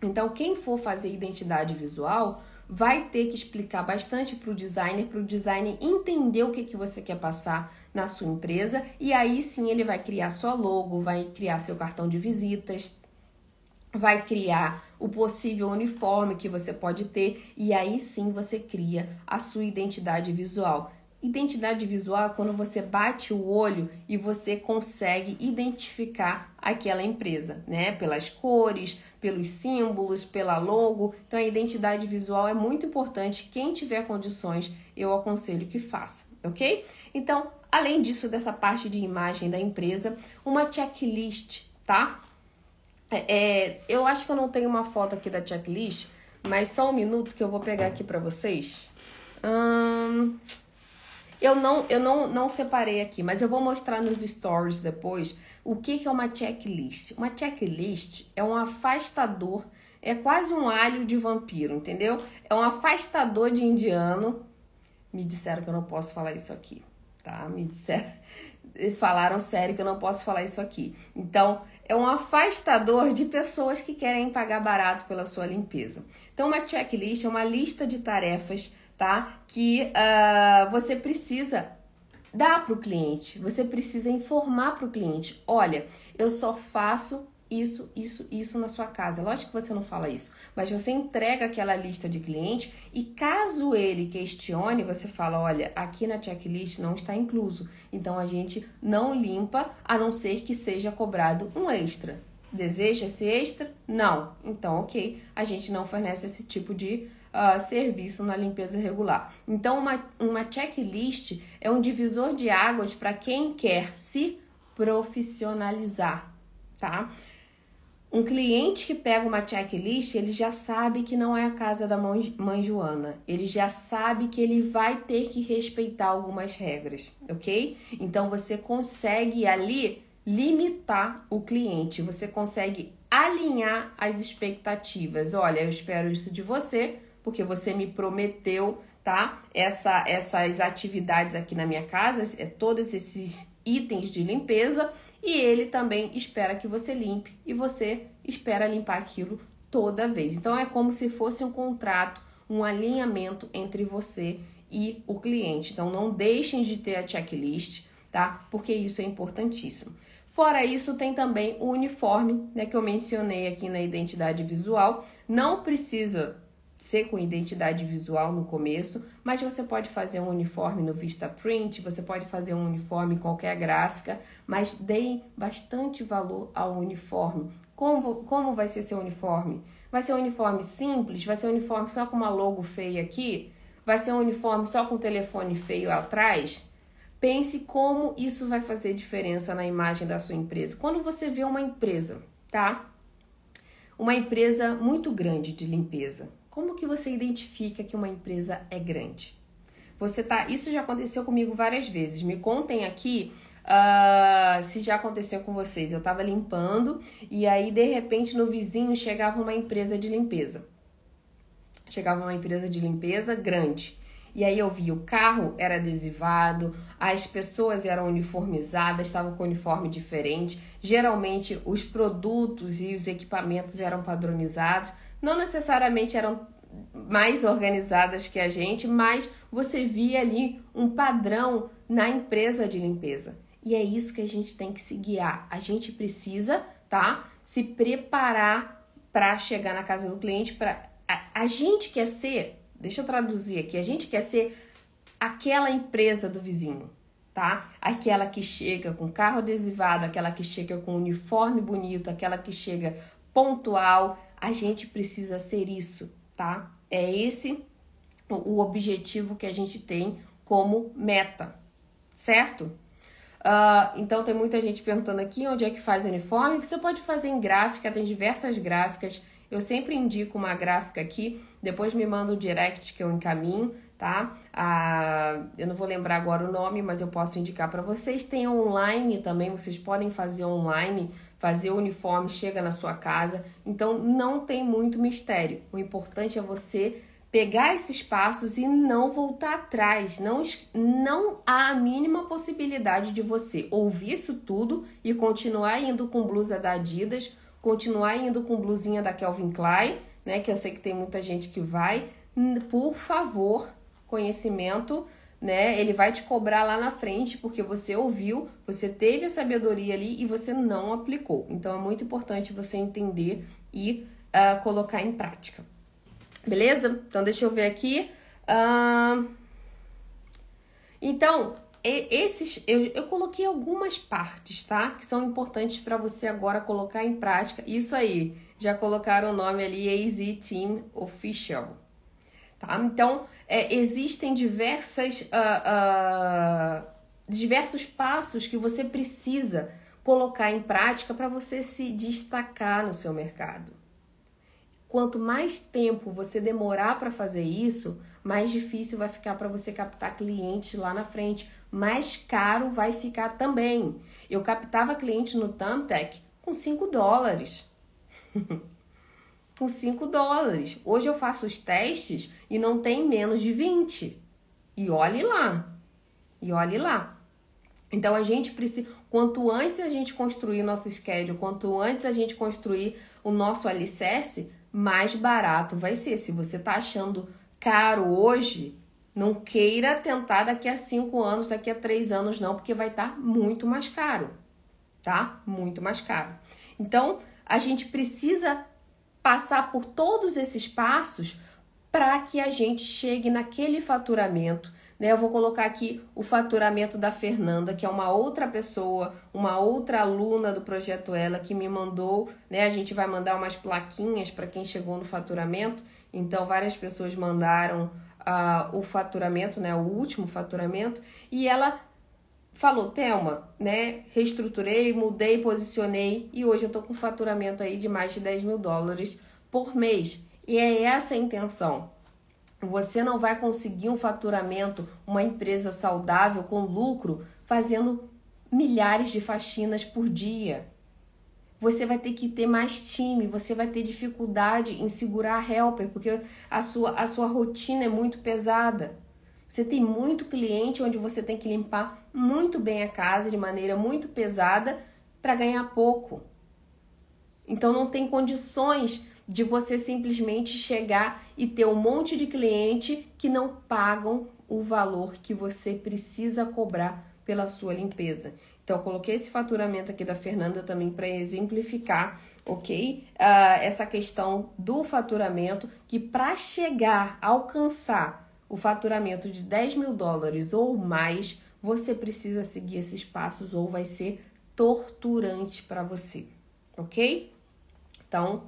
Então, quem for fazer identidade visual vai ter que explicar bastante para o designer, para o designer entender o que, que você quer passar na sua empresa e aí sim ele vai criar sua logo, vai criar seu cartão de visitas, vai criar o possível uniforme que você pode ter e aí sim você cria a sua identidade visual. Identidade visual é quando você bate o olho e você consegue identificar aquela empresa, né? Pelas cores, pelos símbolos, pela logo. Então a identidade visual é muito importante. Quem tiver condições, eu aconselho que faça, ok? Então, além disso, dessa parte de imagem da empresa, uma checklist, tá? É, é eu acho que eu não tenho uma foto aqui da checklist, mas só um minuto que eu vou pegar aqui para vocês. Hum, eu não, eu não, não separei aqui, mas eu vou mostrar nos stories depois o que, que é uma checklist. Uma checklist é um afastador, é quase um alho de vampiro, entendeu? É um afastador de indiano. Me disseram que eu não posso falar isso aqui, tá? Me disseram, falaram sério que eu não posso falar isso aqui. Então, é um afastador de pessoas que querem pagar barato pela sua limpeza. Então, uma checklist é uma lista de tarefas tá? Que uh, você precisa dar para o cliente, você precisa informar para o cliente: olha, eu só faço isso, isso, isso na sua casa. Lógico que você não fala isso, mas você entrega aquela lista de clientes e caso ele questione, você fala: olha, aqui na checklist não está incluso, então a gente não limpa a não ser que seja cobrado um extra. Deseja esse extra? Não. Então, ok, a gente não fornece esse tipo de uh, serviço na limpeza regular. Então, uma, uma checklist é um divisor de águas para quem quer se profissionalizar, tá? Um cliente que pega uma checklist, ele já sabe que não é a casa da mãe, Joana. Ele já sabe que ele vai ter que respeitar algumas regras, ok? Então você consegue ali limitar o cliente, você consegue alinhar as expectativas. Olha, eu espero isso de você, porque você me prometeu, tá? Essa, essas atividades aqui na minha casa, é, todos esses itens de limpeza, e ele também espera que você limpe e você espera limpar aquilo toda vez. Então é como se fosse um contrato, um alinhamento entre você e o cliente. Então não deixem de ter a checklist, tá? Porque isso é importantíssimo. Fora isso, tem também o uniforme, né, que eu mencionei aqui na identidade visual. Não precisa ser com identidade visual no começo, mas você pode fazer um uniforme no Vistaprint, você pode fazer um uniforme em qualquer gráfica, mas deem bastante valor ao uniforme. Como, como vai ser seu uniforme? Vai ser um uniforme simples? Vai ser um uniforme só com uma logo feia aqui? Vai ser um uniforme só com telefone feio atrás? Pense como isso vai fazer diferença na imagem da sua empresa. Quando você vê uma empresa, tá? Uma empresa muito grande de limpeza, como que você identifica que uma empresa é grande? Você tá, isso já aconteceu comigo várias vezes. Me contem aqui uh, se já aconteceu com vocês. Eu tava limpando e aí de repente no vizinho chegava uma empresa de limpeza. Chegava uma empresa de limpeza grande. E aí eu vi o carro era adesivado, as pessoas eram uniformizadas, estavam com uniforme diferente. Geralmente os produtos e os equipamentos eram padronizados não necessariamente eram mais organizadas que a gente, mas você via ali um padrão na empresa de limpeza. E é isso que a gente tem que se guiar. A gente precisa, tá? Se preparar para chegar na casa do cliente para a, gente quer ser, deixa eu traduzir aqui, a gente quer ser aquela empresa do vizinho, tá? Aquela que chega com carro adesivado, aquela que chega com uniforme bonito, aquela que chega pontual, a gente precisa ser isso, tá? É esse o objetivo que a gente tem como meta, certo? Uh, então tem muita gente perguntando aqui onde é que faz uniforme. Você pode fazer em gráfica, tem diversas gráficas. Eu sempre indico uma gráfica aqui, depois me manda o direct que eu encaminho, tá? Ah, eu não vou lembrar agora o nome, mas eu posso indicar para vocês. Tem online também, vocês podem fazer online fazer o uniforme, chega na sua casa. Então não tem muito mistério. O importante é você pegar esses passos e não voltar atrás. Não, não há a mínima possibilidade de você ouvir isso tudo e continuar indo com blusa da Adidas, continuar indo com blusinha da Calvin Klein, né? Que eu sei que tem muita gente que vai. Por favor, conhecimento né? Ele vai te cobrar lá na frente porque você ouviu, você teve a sabedoria ali e você não aplicou. Então é muito importante você entender e uh, colocar em prática. Beleza? Então deixa eu ver aqui. Uh... Então, esses eu, eu coloquei algumas partes, tá? Que são importantes para você agora colocar em prática. Isso aí, já colocaram o nome ali AZ Team Official. Tá? Então, é, existem diversas, uh, uh, diversos passos que você precisa colocar em prática para você se destacar no seu mercado. Quanto mais tempo você demorar para fazer isso, mais difícil vai ficar para você captar clientes lá na frente, mais caro vai ficar também. Eu captava cliente no Tamtec com 5 dólares. com 5 dólares. Hoje eu faço os testes e não tem menos de 20. E olhe lá. E olhe lá. Então a gente precisa, quanto antes a gente construir nosso schedule, quanto antes a gente construir o nosso alicerce, mais barato vai ser. Se você está achando caro hoje, não queira tentar daqui a cinco anos, daqui a três anos, não, porque vai estar tá muito mais caro, tá? Muito mais caro. Então, a gente precisa passar por todos esses passos para que a gente chegue naquele faturamento. Né? Eu vou colocar aqui o faturamento da Fernanda, que é uma outra pessoa, uma outra aluna do projeto Ela que me mandou, né? A gente vai mandar umas plaquinhas para quem chegou no faturamento. Então, várias pessoas mandaram uh, o faturamento, né, o último faturamento, e ela falou, Thelma, né, reestruturei, mudei, posicionei, e hoje eu tô com faturamento aí de mais de 10 mil dólares por mês. E é essa a intenção. Você não vai conseguir um faturamento, uma empresa saudável com lucro, fazendo milhares de faxinas por dia você vai ter que ter mais time, você vai ter dificuldade em segurar a helper, porque a sua, a sua rotina é muito pesada. Você tem muito cliente onde você tem que limpar muito bem a casa de maneira muito pesada para ganhar pouco. Então não tem condições de você simplesmente chegar e ter um monte de cliente que não pagam o valor que você precisa cobrar pela sua limpeza. Então, coloquei esse faturamento aqui da Fernanda também para exemplificar, ok? Uh, essa questão do faturamento, que para chegar alcançar o faturamento de 10 mil dólares ou mais, você precisa seguir esses passos ou vai ser torturante para você, ok? Então,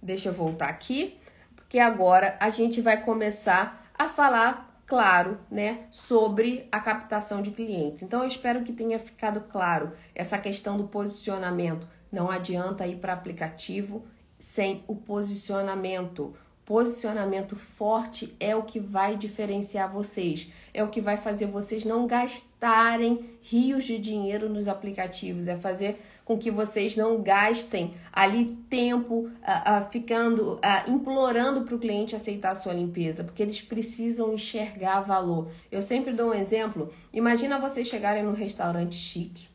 deixa eu voltar aqui, porque agora a gente vai começar a falar claro, né, sobre a captação de clientes. Então eu espero que tenha ficado claro essa questão do posicionamento. Não adianta ir para aplicativo sem o posicionamento. Posicionamento forte é o que vai diferenciar vocês, é o que vai fazer vocês não gastarem rios de dinheiro nos aplicativos, é fazer com que vocês não gastem ali tempo uh, uh, ficando, uh, implorando para o cliente aceitar a sua limpeza, porque eles precisam enxergar valor. Eu sempre dou um exemplo. Imagina vocês chegarem num restaurante chique,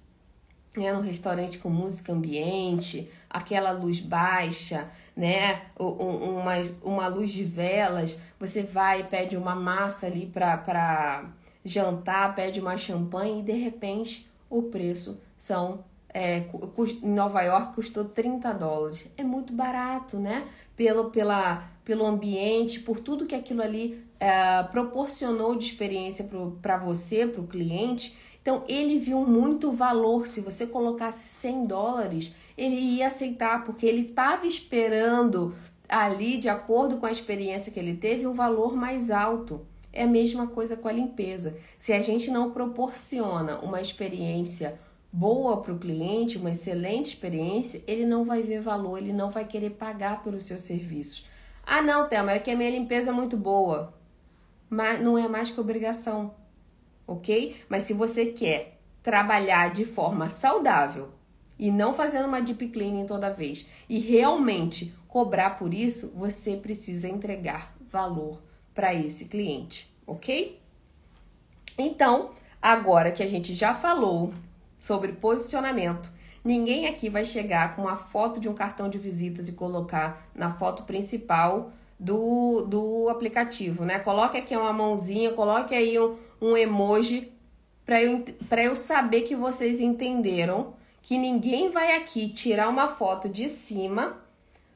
né, num restaurante com música ambiente, aquela luz baixa, né, uma, uma luz de velas, você vai e pede uma massa ali para jantar, pede uma champanhe e de repente o preço são é, em Nova York custou 30 dólares. É muito barato, né? Pelo, pela, pelo ambiente, por tudo que aquilo ali é, proporcionou de experiência para você, para o cliente. Então, ele viu muito valor. Se você colocasse 100 dólares, ele ia aceitar, porque ele estava esperando ali, de acordo com a experiência que ele teve, um valor mais alto. É a mesma coisa com a limpeza. Se a gente não proporciona uma experiência boa para o cliente, uma excelente experiência, ele não vai ver valor, ele não vai querer pagar pelos seus serviços. Ah, não, Thelma, é que a minha limpeza é muito boa. Mas não é mais que obrigação, ok? Mas se você quer trabalhar de forma saudável e não fazendo uma deep cleaning toda vez e realmente cobrar por isso, você precisa entregar valor para esse cliente, ok? Então, agora que a gente já falou sobre posicionamento. Ninguém aqui vai chegar com uma foto de um cartão de visitas e colocar na foto principal do, do aplicativo, né? Coloque aqui uma mãozinha, coloque aí um, um emoji para eu, eu saber que vocês entenderam que ninguém vai aqui tirar uma foto de cima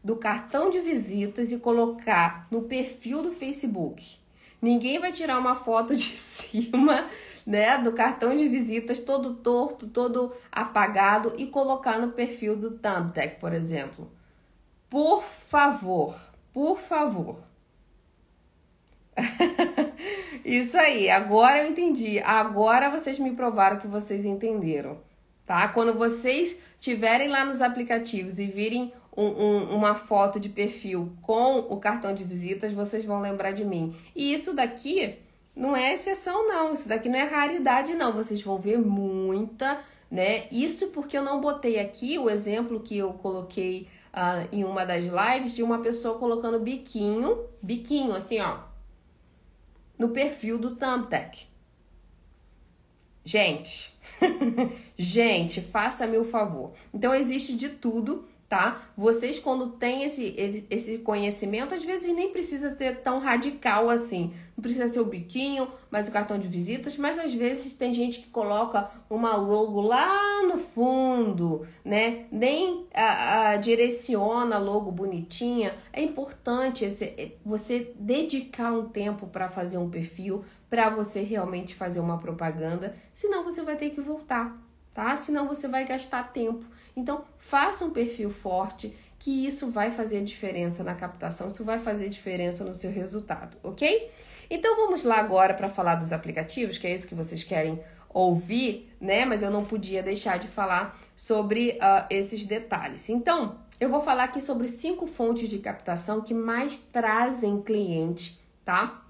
do cartão de visitas e colocar no perfil do Facebook. Ninguém vai tirar uma foto de cima, né, do cartão de visitas todo torto, todo apagado e colocar no perfil do Thumbtack, por exemplo. Por favor, por favor. Isso aí, agora eu entendi. Agora vocês me provaram que vocês entenderam, tá? Quando vocês estiverem lá nos aplicativos e virem um, um, uma foto de perfil com o cartão de visitas, vocês vão lembrar de mim. E isso daqui não é exceção, não. Isso daqui não é raridade, não. Vocês vão ver muita, né? Isso porque eu não botei aqui o exemplo que eu coloquei uh, em uma das lives de uma pessoa colocando biquinho, biquinho, assim, ó, no perfil do Thumbtack. Gente, gente, faça-me o favor. Então existe de tudo tá? Vocês, quando têm esse, esse conhecimento, às vezes nem precisa ser tão radical assim. Não precisa ser o biquinho, mas o cartão de visitas, mas às vezes tem gente que coloca uma logo lá no fundo, né? Nem a, a direciona a logo bonitinha. É importante esse, é, você dedicar um tempo para fazer um perfil, para você realmente fazer uma propaganda, senão você vai ter que voltar, tá? Senão você vai gastar tempo. Então, faça um perfil forte, que isso vai fazer diferença na captação, isso vai fazer diferença no seu resultado, ok? Então, vamos lá agora para falar dos aplicativos, que é isso que vocês querem ouvir, né? Mas eu não podia deixar de falar sobre uh, esses detalhes. Então, eu vou falar aqui sobre cinco fontes de captação que mais trazem cliente, tá?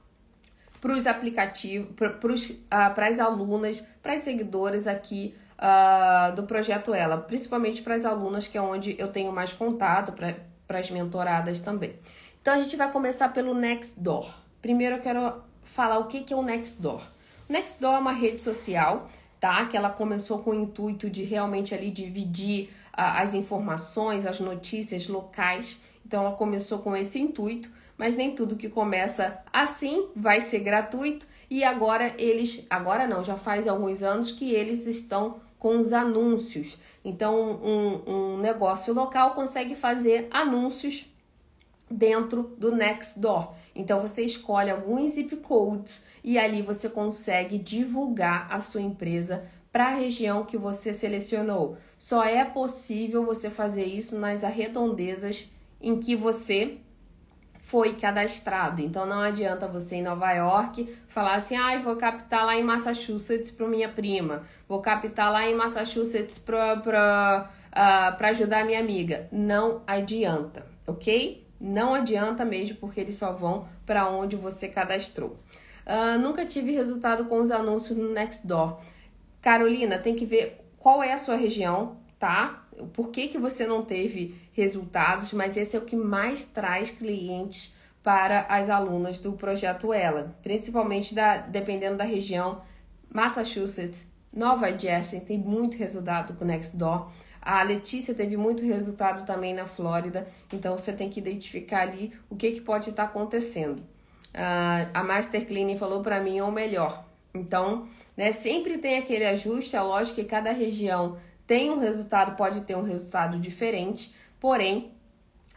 Para os aplicativos, para uh, as alunas, para as seguidoras aqui uh, do projeto Ela, principalmente para as alunas, que é onde eu tenho mais contato, para as mentoradas também. Então a gente vai começar pelo Nextdoor. Primeiro eu quero falar o que, que é o Nextdoor. O Nextdoor é uma rede social, tá? Que ela começou com o intuito de realmente ali dividir uh, as informações, as notícias locais. Então ela começou com esse intuito, mas nem tudo que começa assim vai ser gratuito. E agora eles, agora não, já faz alguns anos que eles estão com os anúncios. Então, um, um negócio local consegue fazer anúncios dentro do Nextdoor. Então, você escolhe alguns zip codes e ali você consegue divulgar a sua empresa para a região que você selecionou. Só é possível você fazer isso nas arredondezas em que você foi cadastrado. Então não adianta você em Nova York falar assim: "Ah, vou captar lá em Massachusetts para minha prima, vou captar lá em Massachusetts para para uh, ajudar minha amiga". Não adianta, OK? Não adianta mesmo porque eles só vão para onde você cadastrou. Uh, nunca tive resultado com os anúncios no Nextdoor. Carolina, tem que ver qual é a sua região, tá? Por que, que você não teve resultados? Mas esse é o que mais traz clientes para as alunas do projeto Ela, principalmente da, dependendo da região, Massachusetts, Nova Jersey tem muito resultado com o Nextdoor. A Letícia teve muito resultado também na Flórida, então você tem que identificar ali o que, que pode estar acontecendo. Uh, a Master Cleaning falou para mim é o melhor. Então, né, sempre tem aquele ajuste, é lógico que cada região tem um resultado, pode ter um resultado diferente, porém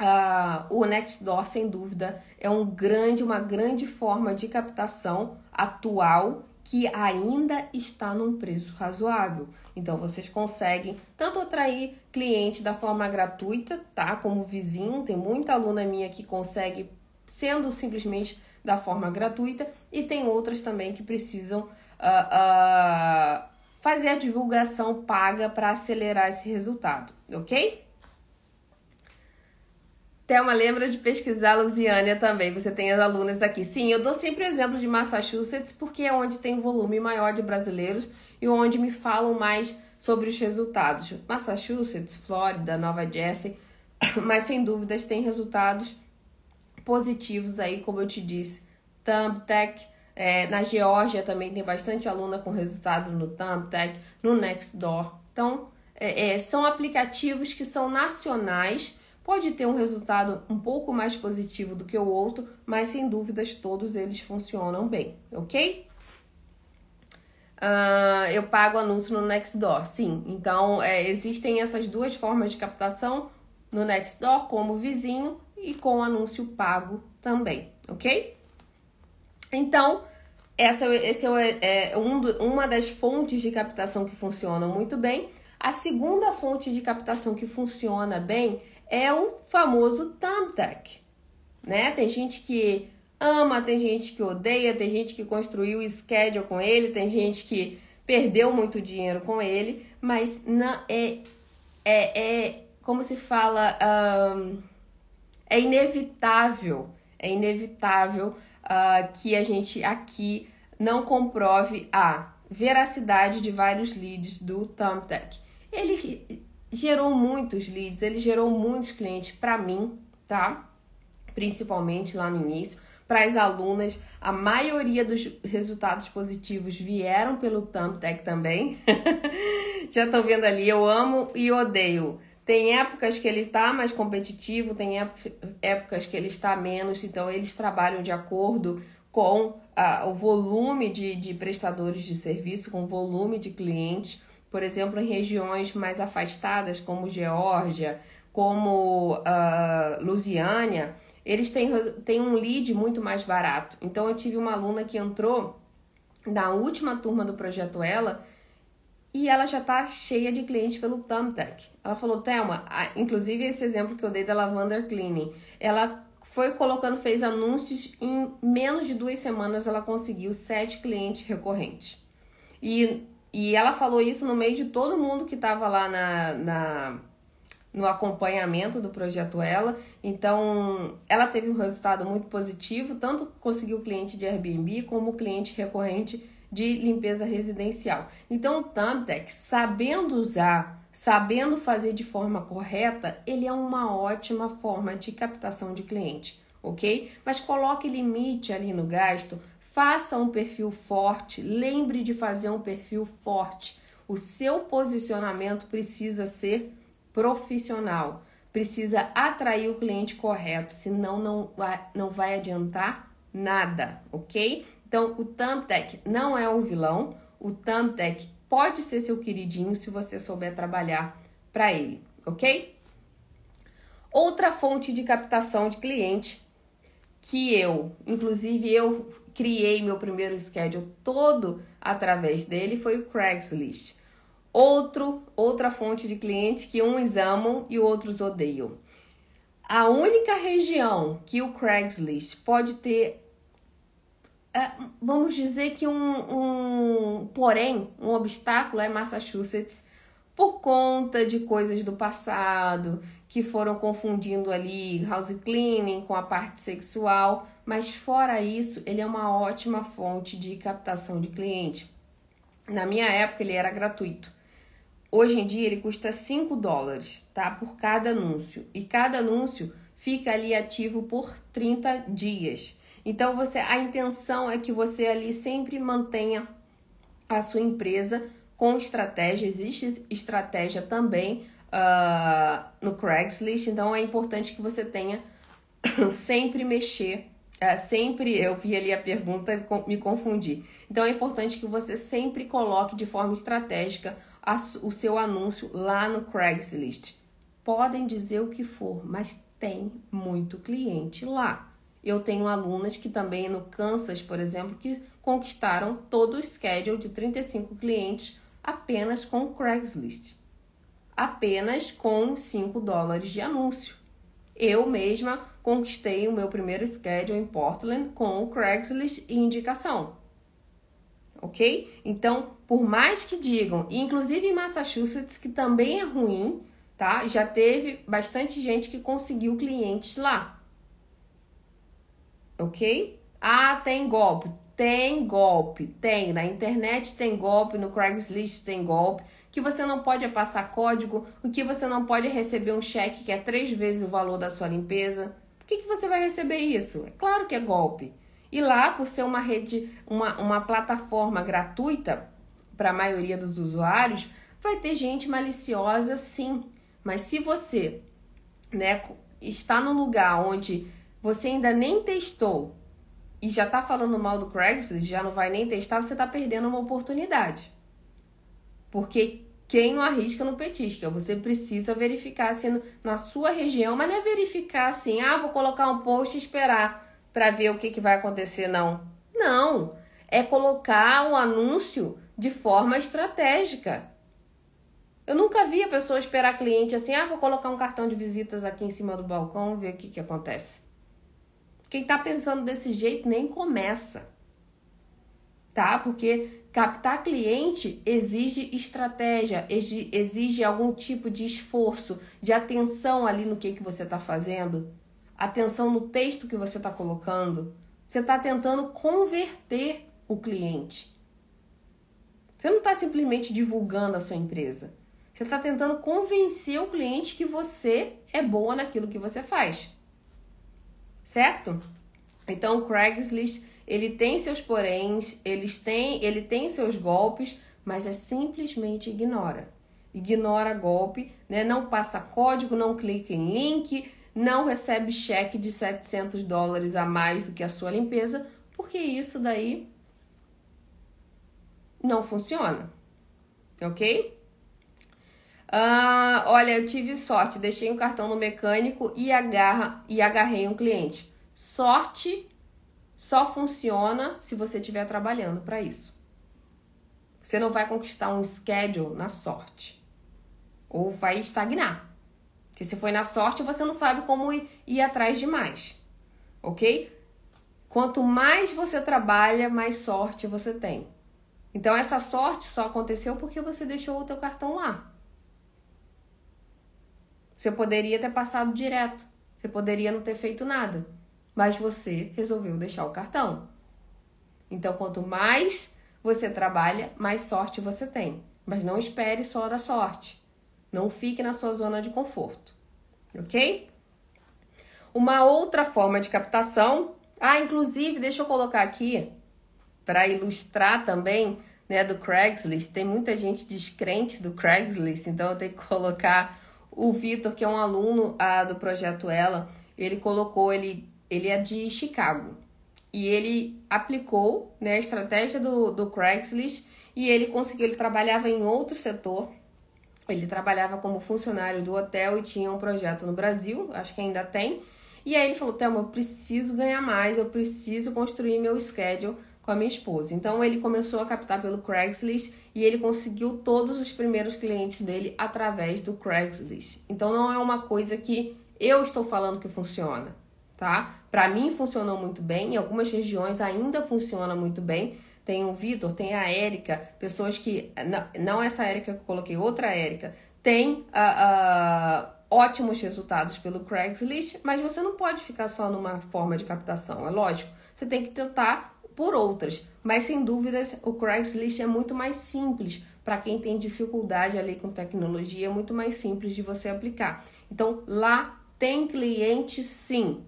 Uh, o Nextdoor, sem dúvida, é um grande, uma grande forma de captação atual que ainda está num preço razoável. Então vocês conseguem tanto atrair clientes da forma gratuita, tá? Como vizinho, tem muita aluna minha que consegue sendo simplesmente da forma gratuita e tem outras também que precisam uh, fazer a divulgação paga para acelerar esse resultado, ok? Thelma, lembra de pesquisar Lusiânia também. Você tem as alunas aqui. Sim, eu dou sempre exemplo de Massachusetts porque é onde tem volume maior de brasileiros e onde me falam mais sobre os resultados. Massachusetts, Flórida, Nova Jersey, mas sem dúvidas tem resultados positivos aí, como eu te disse. Thumbtack, é, na Geórgia também tem bastante aluna com resultado no Thumbtack, no Nextdoor. Então, é, é, são aplicativos que são nacionais, pode ter um resultado um pouco mais positivo do que o outro, mas sem dúvidas todos eles funcionam bem, ok? Uh, eu pago anúncio no Nextdoor, sim. Então, é, existem essas duas formas de captação no Nextdoor, como vizinho e com anúncio pago também, ok? Então, essa esse é, é um, uma das fontes de captação que funcionam muito bem. A segunda fonte de captação que funciona bem é o famoso Thumbtack, né? Tem gente que ama, tem gente que odeia, tem gente que construiu o schedule com ele, tem gente que perdeu muito dinheiro com ele, mas não é é, é como se fala um, é inevitável, é inevitável uh, que a gente aqui não comprove a veracidade de vários leads do Thumbtack. Ele gerou muitos leads, ele gerou muitos clientes para mim, tá? Principalmente lá no início para as alunas. A maioria dos resultados positivos vieram pelo Thumbtack também. Já estão vendo ali, eu amo e odeio. Tem épocas que ele está mais competitivo, tem épocas que ele está menos, então eles trabalham de acordo com uh, o volume de, de prestadores de serviço, com o volume de clientes. Por exemplo, em regiões mais afastadas, como Geórgia, como uh, Lusiânia, eles têm, têm um lead muito mais barato. Então eu tive uma aluna que entrou na última turma do projeto Ela e ela já está cheia de clientes pelo Thumbtack. Ela falou, Thelma, inclusive esse exemplo que eu dei da Lavender Cleaning, ela foi colocando, fez anúncios, em menos de duas semanas ela conseguiu sete clientes recorrentes. E, e ela falou isso no meio de todo mundo que estava lá na, na no acompanhamento do projeto Ela. Então, ela teve um resultado muito positivo, tanto conseguiu cliente de Airbnb como cliente recorrente de limpeza residencial. Então, o Thumbtack, sabendo usar, sabendo fazer de forma correta, ele é uma ótima forma de captação de cliente, ok? Mas coloque limite ali no gasto, faça um perfil forte, lembre de fazer um perfil forte. O seu posicionamento precisa ser profissional. Precisa atrair o cliente correto, senão não vai, não vai adiantar nada, ok? Então, o Thumbtack não é o vilão. O Thumbtack pode ser seu queridinho se você souber trabalhar para ele, ok? Outra fonte de captação de cliente que eu, inclusive eu criei meu primeiro schedule todo através dele foi o Craigslist outro, outra fonte de cliente que uns amam e outros odeiam. A única região que o Craigslist pode ter, vamos dizer que um, um porém, um obstáculo é Massachusetts, por conta de coisas do passado que foram confundindo ali house cleaning com a parte sexual, mas fora isso, ele é uma ótima fonte de captação de cliente. Na minha época, ele era gratuito. Hoje em dia ele custa 5 dólares, tá? Por cada anúncio. E cada anúncio fica ali ativo por 30 dias. Então você a intenção é que você ali sempre mantenha a sua empresa com estratégia. Existe estratégia também uh, no Craigslist, então é importante que você tenha sempre mexer. Uh, sempre eu vi ali a pergunta e me confundi. Então é importante que você sempre coloque de forma estratégica a, o seu anúncio lá no Craigslist. Podem dizer o que for, mas tem muito cliente lá. Eu tenho alunas que também no Kansas, por exemplo, que conquistaram todo o schedule de 35 clientes apenas com Craigslist. Apenas com 5 dólares de anúncio. Eu mesma conquistei o meu primeiro schedule em Portland com o Craigslist e indicação ok? Então, por mais que digam, inclusive em Massachusetts, que também é ruim, tá? Já teve bastante gente que conseguiu clientes lá, ok? Ah, tem golpe. Tem golpe, tem. Na internet tem golpe, no Craigslist tem golpe. Que você não pode é passar código, o que você não pode é receber um cheque que é três vezes o valor da sua limpeza. Por que, que você vai receber isso? É claro que é golpe. E lá, por ser uma rede, uma, uma plataforma gratuita para a maioria dos usuários, vai ter gente maliciosa sim. Mas se você né, está num lugar onde você ainda nem testou e já está falando mal do Craigslist, já não vai nem testar, você está perdendo uma oportunidade. Porque quem não arrisca no petisca, você precisa verificar se na sua região, mas não é verificar assim, ah, vou colocar um post e esperar para ver o que, que vai acontecer, não. Não, é colocar o anúncio de forma estratégica. Eu nunca vi a pessoa esperar cliente assim, ah, vou colocar um cartão de visitas aqui em cima do balcão, ver o que, que acontece. Quem tá pensando desse jeito nem começa. Tá? Porque captar cliente exige estratégia, exige algum tipo de esforço, de atenção ali no que, que você está fazendo, atenção no texto que você está colocando. Você está tentando converter o cliente. Você não está simplesmente divulgando a sua empresa. Você está tentando convencer o cliente que você é boa naquilo que você faz. Certo? Então, o Craigslist, ele tem seus poréns, eles têm, ele tem seus golpes, mas é simplesmente ignora. Ignora golpe, né? não passa código, não clica em link, não recebe cheque de 700 dólares a mais do que a sua limpeza, porque isso daí não funciona. Ok? Ah, olha, eu tive sorte, deixei um cartão no mecânico e, agarra, e agarrei um cliente. Sorte só funciona se você estiver trabalhando para isso. Você não vai conquistar um schedule na sorte. Ou vai estagnar. Porque se foi na sorte, você não sabe como ir, ir atrás de mais. Ok? Quanto mais você trabalha, mais sorte você tem. Então essa sorte só aconteceu porque você deixou o teu cartão lá. Você poderia ter passado direto. Você poderia não ter feito nada. Mas você resolveu deixar o cartão. Então, quanto mais você trabalha, mais sorte você tem. Mas não espere só da sorte. Não fique na sua zona de conforto. Ok? Uma outra forma de captação. Ah, inclusive, deixa eu colocar aqui para ilustrar também, né, do Craigslist. Tem muita gente descrente do Craigslist, então eu tenho que colocar o Vitor, que é um aluno ah, do projeto Ela, ele colocou, ele, ele é de Chicago. E ele aplicou né, a estratégia do, do Craigslist e ele conseguiu, ele trabalhava em outro setor. Ele trabalhava como funcionário do hotel e tinha um projeto no Brasil, acho que ainda tem. E aí ele falou: Thelma, eu preciso ganhar mais, eu preciso construir meu schedule com a minha esposa. Então ele começou a captar pelo Craigslist e ele conseguiu todos os primeiros clientes dele através do Craigslist. Então não é uma coisa que eu estou falando que funciona, tá? Para mim funcionou muito bem, em algumas regiões ainda funciona muito bem. Tem o Vitor, tem a Érica, pessoas que não essa Érica que eu coloquei, outra Érica, tem uh, uh, ótimos resultados pelo Craigslist, mas você não pode ficar só numa forma de captação, é lógico. Você tem que tentar por outras, mas sem dúvidas o Craigslist é muito mais simples para quem tem dificuldade ali com tecnologia, é muito mais simples de você aplicar. Então lá tem cliente sim.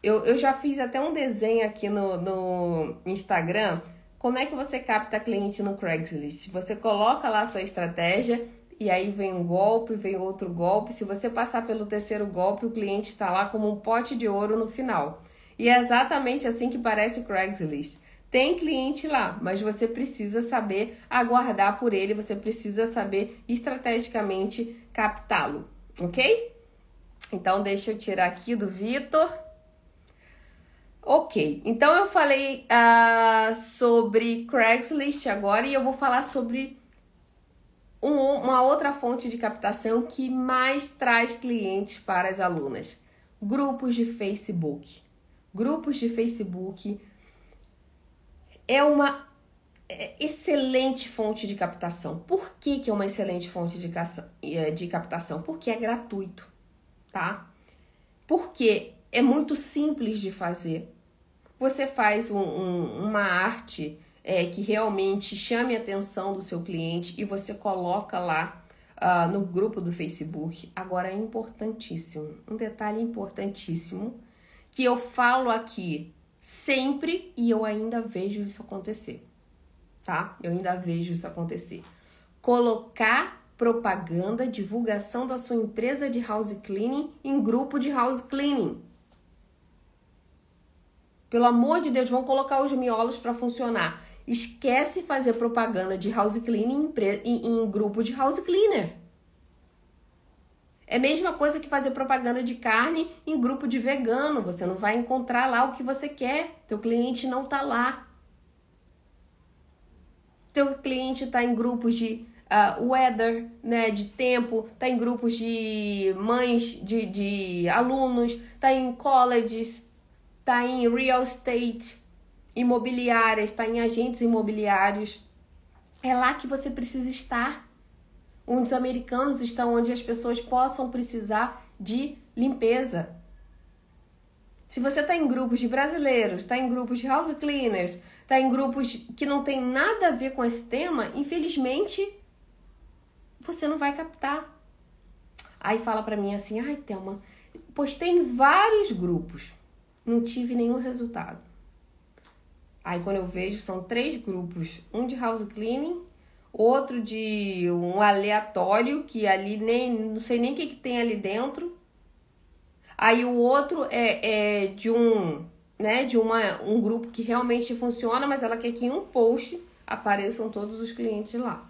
Eu, eu já fiz até um desenho aqui no, no Instagram. Como é que você capta cliente no Craigslist? Você coloca lá a sua estratégia e aí vem um golpe, vem outro golpe. Se você passar pelo terceiro golpe, o cliente está lá como um pote de ouro no final. E é exatamente assim que parece o Craigslist. Tem cliente lá, mas você precisa saber aguardar por ele, você precisa saber estrategicamente captá-lo, ok? Então, deixa eu tirar aqui do Vitor. Ok, então eu falei uh, sobre Craigslist agora e eu vou falar sobre um, uma outra fonte de captação que mais traz clientes para as alunas: grupos de Facebook grupos de Facebook é uma é, excelente fonte de captação. Por que, que é uma excelente fonte de, é, de captação? Porque é gratuito, tá? Porque é muito simples de fazer. Você faz um, um, uma arte é, que realmente chame a atenção do seu cliente e você coloca lá uh, no grupo do Facebook. Agora é importantíssimo, um detalhe importantíssimo que eu falo aqui sempre e eu ainda vejo isso acontecer, tá? Eu ainda vejo isso acontecer. Colocar propaganda, divulgação da sua empresa de house cleaning em grupo de house cleaning. Pelo amor de Deus, vão colocar os miolos para funcionar. Esquece fazer propaganda de house cleaning em, em, em grupo de house cleaner. É a mesma coisa que fazer propaganda de carne em grupo de vegano. Você não vai encontrar lá o que você quer. Teu cliente não está lá. Teu cliente está em grupos de uh, weather, né, de tempo, está em grupos de mães de, de alunos, está em colleges, está em real estate, imobiliárias, está em agentes imobiliários. É lá que você precisa estar onde os americanos estão, onde as pessoas possam precisar de limpeza. Se você está em grupos de brasileiros, está em grupos de house cleaners, está em grupos que não tem nada a ver com esse tema, infelizmente você não vai captar. Aí fala para mim assim: ai, Thelma, postei em vários grupos, não tive nenhum resultado. Aí quando eu vejo, são três grupos: um de house cleaning, outro de um aleatório, que ali nem não sei nem o que, que tem ali dentro. Aí o outro é, é de um, né, de uma, um grupo que realmente funciona, mas ela quer que em um post apareçam todos os clientes lá.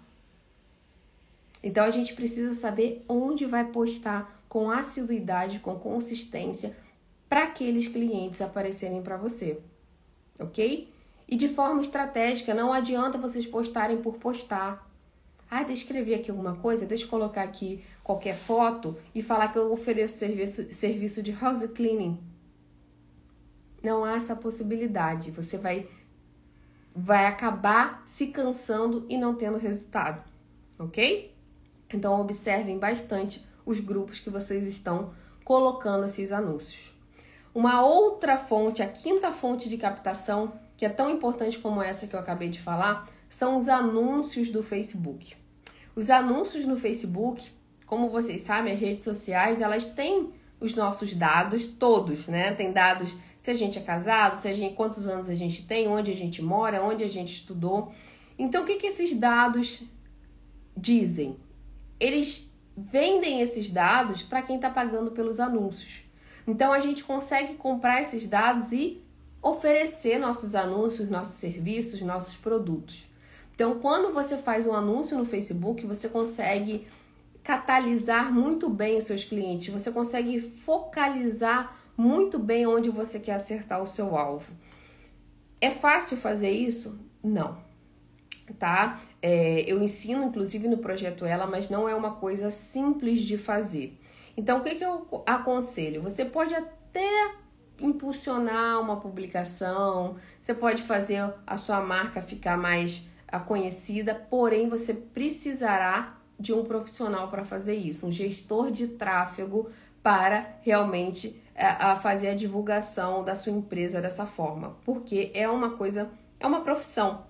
Então a gente precisa saber onde vai postar com assiduidade, com consistência, para aqueles clientes aparecerem para você, ok? E de forma estratégica, não adianta vocês postarem por postar. Ah, deixa eu escrever aqui alguma coisa, deixa eu colocar aqui qualquer foto e falar que eu ofereço serviço, serviço de house cleaning. Não há essa possibilidade. Você vai, vai acabar se cansando e não tendo resultado, ok? Então, observem bastante os grupos que vocês estão colocando esses anúncios. Uma outra fonte, a quinta fonte de captação que é tão importante como essa que eu acabei de falar, são os anúncios do Facebook. Os anúncios no Facebook, como vocês sabem, as redes sociais, elas têm os nossos dados todos, né? Tem dados se a gente é casado, se a gente, quantos anos a gente tem, onde a gente mora, onde a gente estudou. Então, o que, que esses dados dizem? Eles vendem esses dados para quem está pagando pelos anúncios. Então, a gente consegue comprar esses dados e oferecer nossos anúncios, nossos serviços, nossos produtos. Então, quando você faz um anúncio no Facebook, você consegue catalisar muito bem os seus clientes, você consegue focalizar muito bem onde você quer acertar o seu alvo. É fácil fazer isso? Não. Tá? É, eu ensino, inclusive, no projeto Ela, mas não é uma coisa simples de fazer. Então, o que, que eu aconselho? Você pode até impulsionar uma publicação, você pode fazer a sua marca ficar mais ah, conhecida, porém você precisará de um profissional para fazer isso, um gestor de tráfego para realmente é, a fazer a divulgação da sua empresa dessa forma, porque é uma coisa, é uma profissão.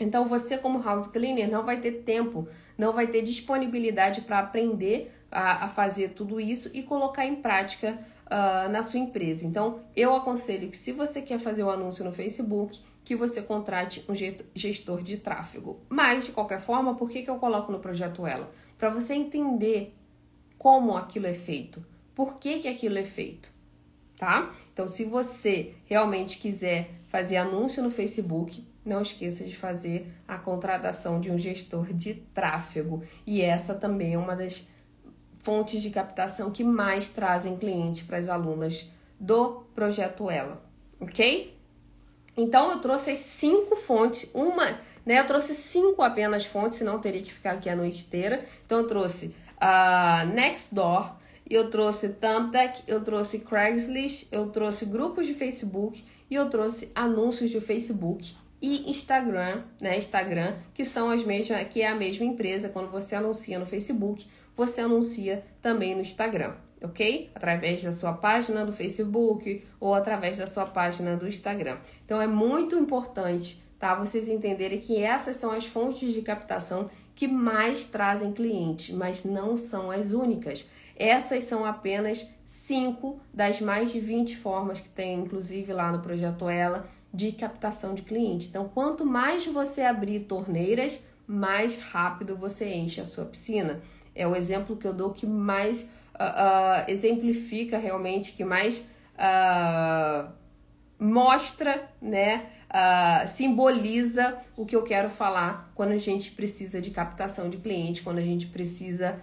Então você como house cleaner não vai ter tempo, não vai ter disponibilidade para aprender a, a fazer tudo isso e colocar em prática uh, na sua empresa. Então, eu aconselho que se você quer fazer o um anúncio no Facebook, que você contrate um gestor de tráfego. Mas, de qualquer forma, por que, que eu coloco no projeto Ela? Para você entender como aquilo é feito, por que, que aquilo é feito, tá? Então, se você realmente quiser fazer anúncio no Facebook, não esqueça de fazer a contratação de um gestor de tráfego. E essa também é uma das fontes de captação que mais trazem cliente para as alunas do projeto Ela, ok? Então eu trouxe as cinco fontes, uma, né? Eu trouxe cinco apenas fontes, senão teria que ficar aqui a noite inteira. Então eu trouxe a uh, Nextdoor, eu trouxe Thumbtack, eu trouxe Craigslist, eu trouxe grupos de Facebook e eu trouxe anúncios de Facebook e Instagram, né? Instagram, que são as mesmas, que é a mesma empresa quando você anuncia no Facebook, você anuncia também no Instagram, ok? Através da sua página do Facebook ou através da sua página do Instagram. Então é muito importante, tá? Vocês entenderem que essas são as fontes de captação que mais trazem clientes, mas não são as únicas. Essas são apenas cinco das mais de 20 formas que tem, inclusive lá no projeto Ela, de captação de clientes. Então, quanto mais você abrir torneiras, mais rápido você enche a sua piscina. É o exemplo que eu dou que mais uh, uh, exemplifica realmente, que mais uh, mostra né, simboliza o que eu quero falar quando a gente precisa de captação de cliente, quando a gente precisa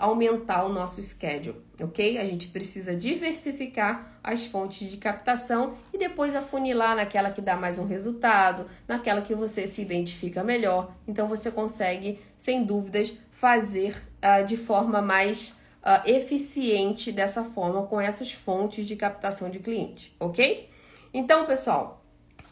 aumentar o nosso schedule, ok? A gente precisa diversificar as fontes de captação e depois afunilar naquela que dá mais um resultado, naquela que você se identifica melhor. Então você consegue, sem dúvidas, fazer uh, de forma mais uh, eficiente dessa forma com essas fontes de captação de cliente, ok? Então, pessoal,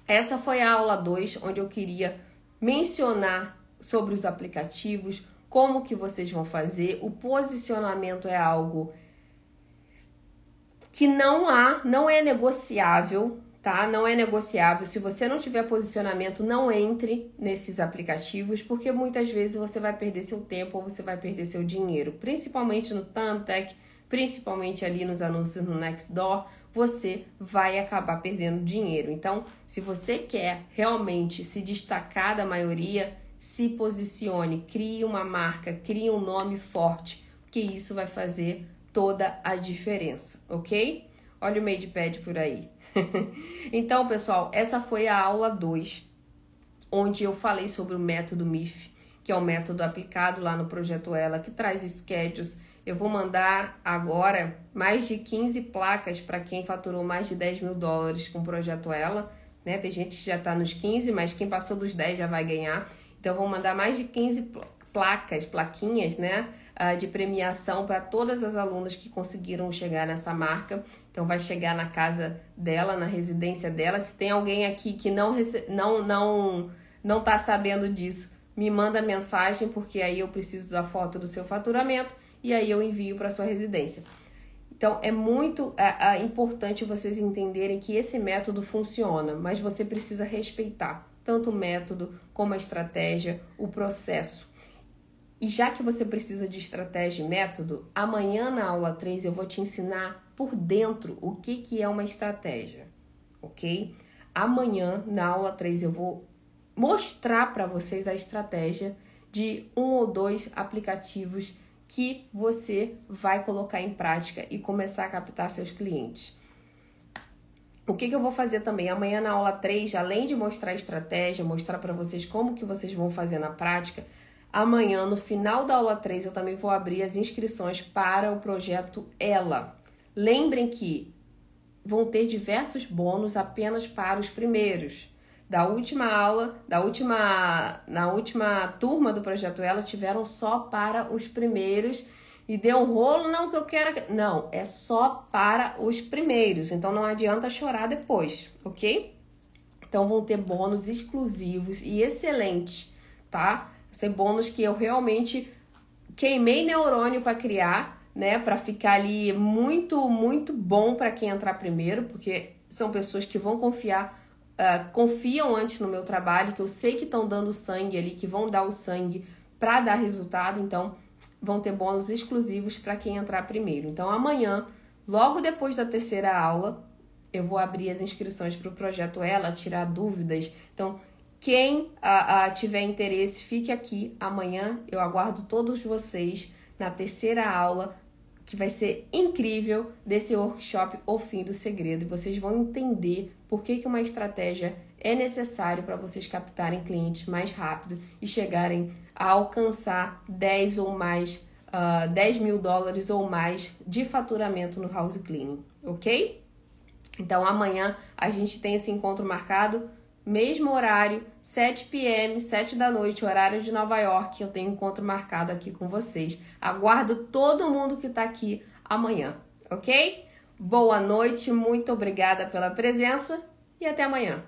essa foi a aula 2, onde eu queria mencionar sobre os aplicativos, como que vocês vão fazer. O posicionamento é algo que não há, não é negociável, tá? Não é negociável. Se você não tiver posicionamento, não entre nesses aplicativos, porque muitas vezes você vai perder seu tempo ou você vai perder seu dinheiro, principalmente no Thumbtack, principalmente ali nos anúncios no Nextdoor, você vai acabar perdendo dinheiro. Então, se você quer realmente se destacar da maioria, se posicione, crie uma marca, crie um nome forte, porque isso vai fazer toda a diferença, ok? Olha o MadePad por aí. então, pessoal, essa foi a aula 2, onde eu falei sobre o método MIF, que é o método aplicado lá no projeto Ela, que traz schedules. Eu vou mandar agora mais de 15 placas para quem faturou mais de 10 mil dólares com o projeto Ela. Né? Tem gente que já está nos 15, mas quem passou dos 10 já vai ganhar. Então, vou mandar mais de 15 placas, plaquinhas, né, ah, de premiação para todas as alunas que conseguiram chegar nessa marca. Então, vai chegar na casa dela, na residência dela. Se tem alguém aqui que não não não não está sabendo disso, me manda mensagem, porque aí eu preciso da foto do seu faturamento e aí eu envio para sua residência. Então, é muito é, é importante vocês entenderem que esse método funciona, mas você precisa respeitar tanto o método como a estratégia, o processo. E já que você precisa de estratégia e método, amanhã na aula 3 eu vou te ensinar por dentro o que, que é uma estratégia, ok? Amanhã na aula 3 eu vou mostrar para vocês a estratégia de um ou dois aplicativos que você vai colocar em prática e começar a captar seus clientes. O que, que eu vou fazer também? Amanhã na aula 3, além de mostrar a estratégia, mostrar para vocês como que vocês vão fazer na prática, amanhã, no final da aula 3, eu também vou abrir as inscrições para o projeto Ela. Lembrem que vão ter diversos bônus apenas para os primeiros. Da última aula, da última, na última turma do projeto Ela, tiveram só para os primeiros e deu um rolo, não que eu quero. Não, é só para os primeiros. Então não adianta chorar depois, ok? Então vão ter bônus exclusivos e excelentes, tá? Ser bônus que eu realmente queimei neurônio para criar, né? Para ficar ali muito, muito bom para quem entrar primeiro, porque são pessoas que vão confiar, uh, confiam antes no meu trabalho, que eu sei que estão dando sangue ali, que vão dar o sangue para dar resultado. Então vão ter bônus exclusivos para quem entrar primeiro. Então, amanhã, logo depois da terceira aula, eu vou abrir as inscrições para o projeto Ela, tirar dúvidas. Então, quem a, a, tiver interesse, fique aqui. Amanhã eu aguardo todos vocês na terceira aula, que vai ser incrível, desse workshop O Fim do Segredo. Vocês vão entender por que, que uma estratégia é necessário para vocês captarem clientes mais rápido e chegarem a alcançar 10 ou mais, uh, ah, 10 mil dólares ou mais de faturamento no house cleaning, ok? Então amanhã a gente tem esse encontro marcado, mesmo horário, 7 p.m., 7 da noite, horário de Nova York. Eu tenho encontro marcado aqui com vocês. Aguardo todo mundo que está aqui amanhã, ok? Boa noite, muito obrigada pela presença e até amanhã.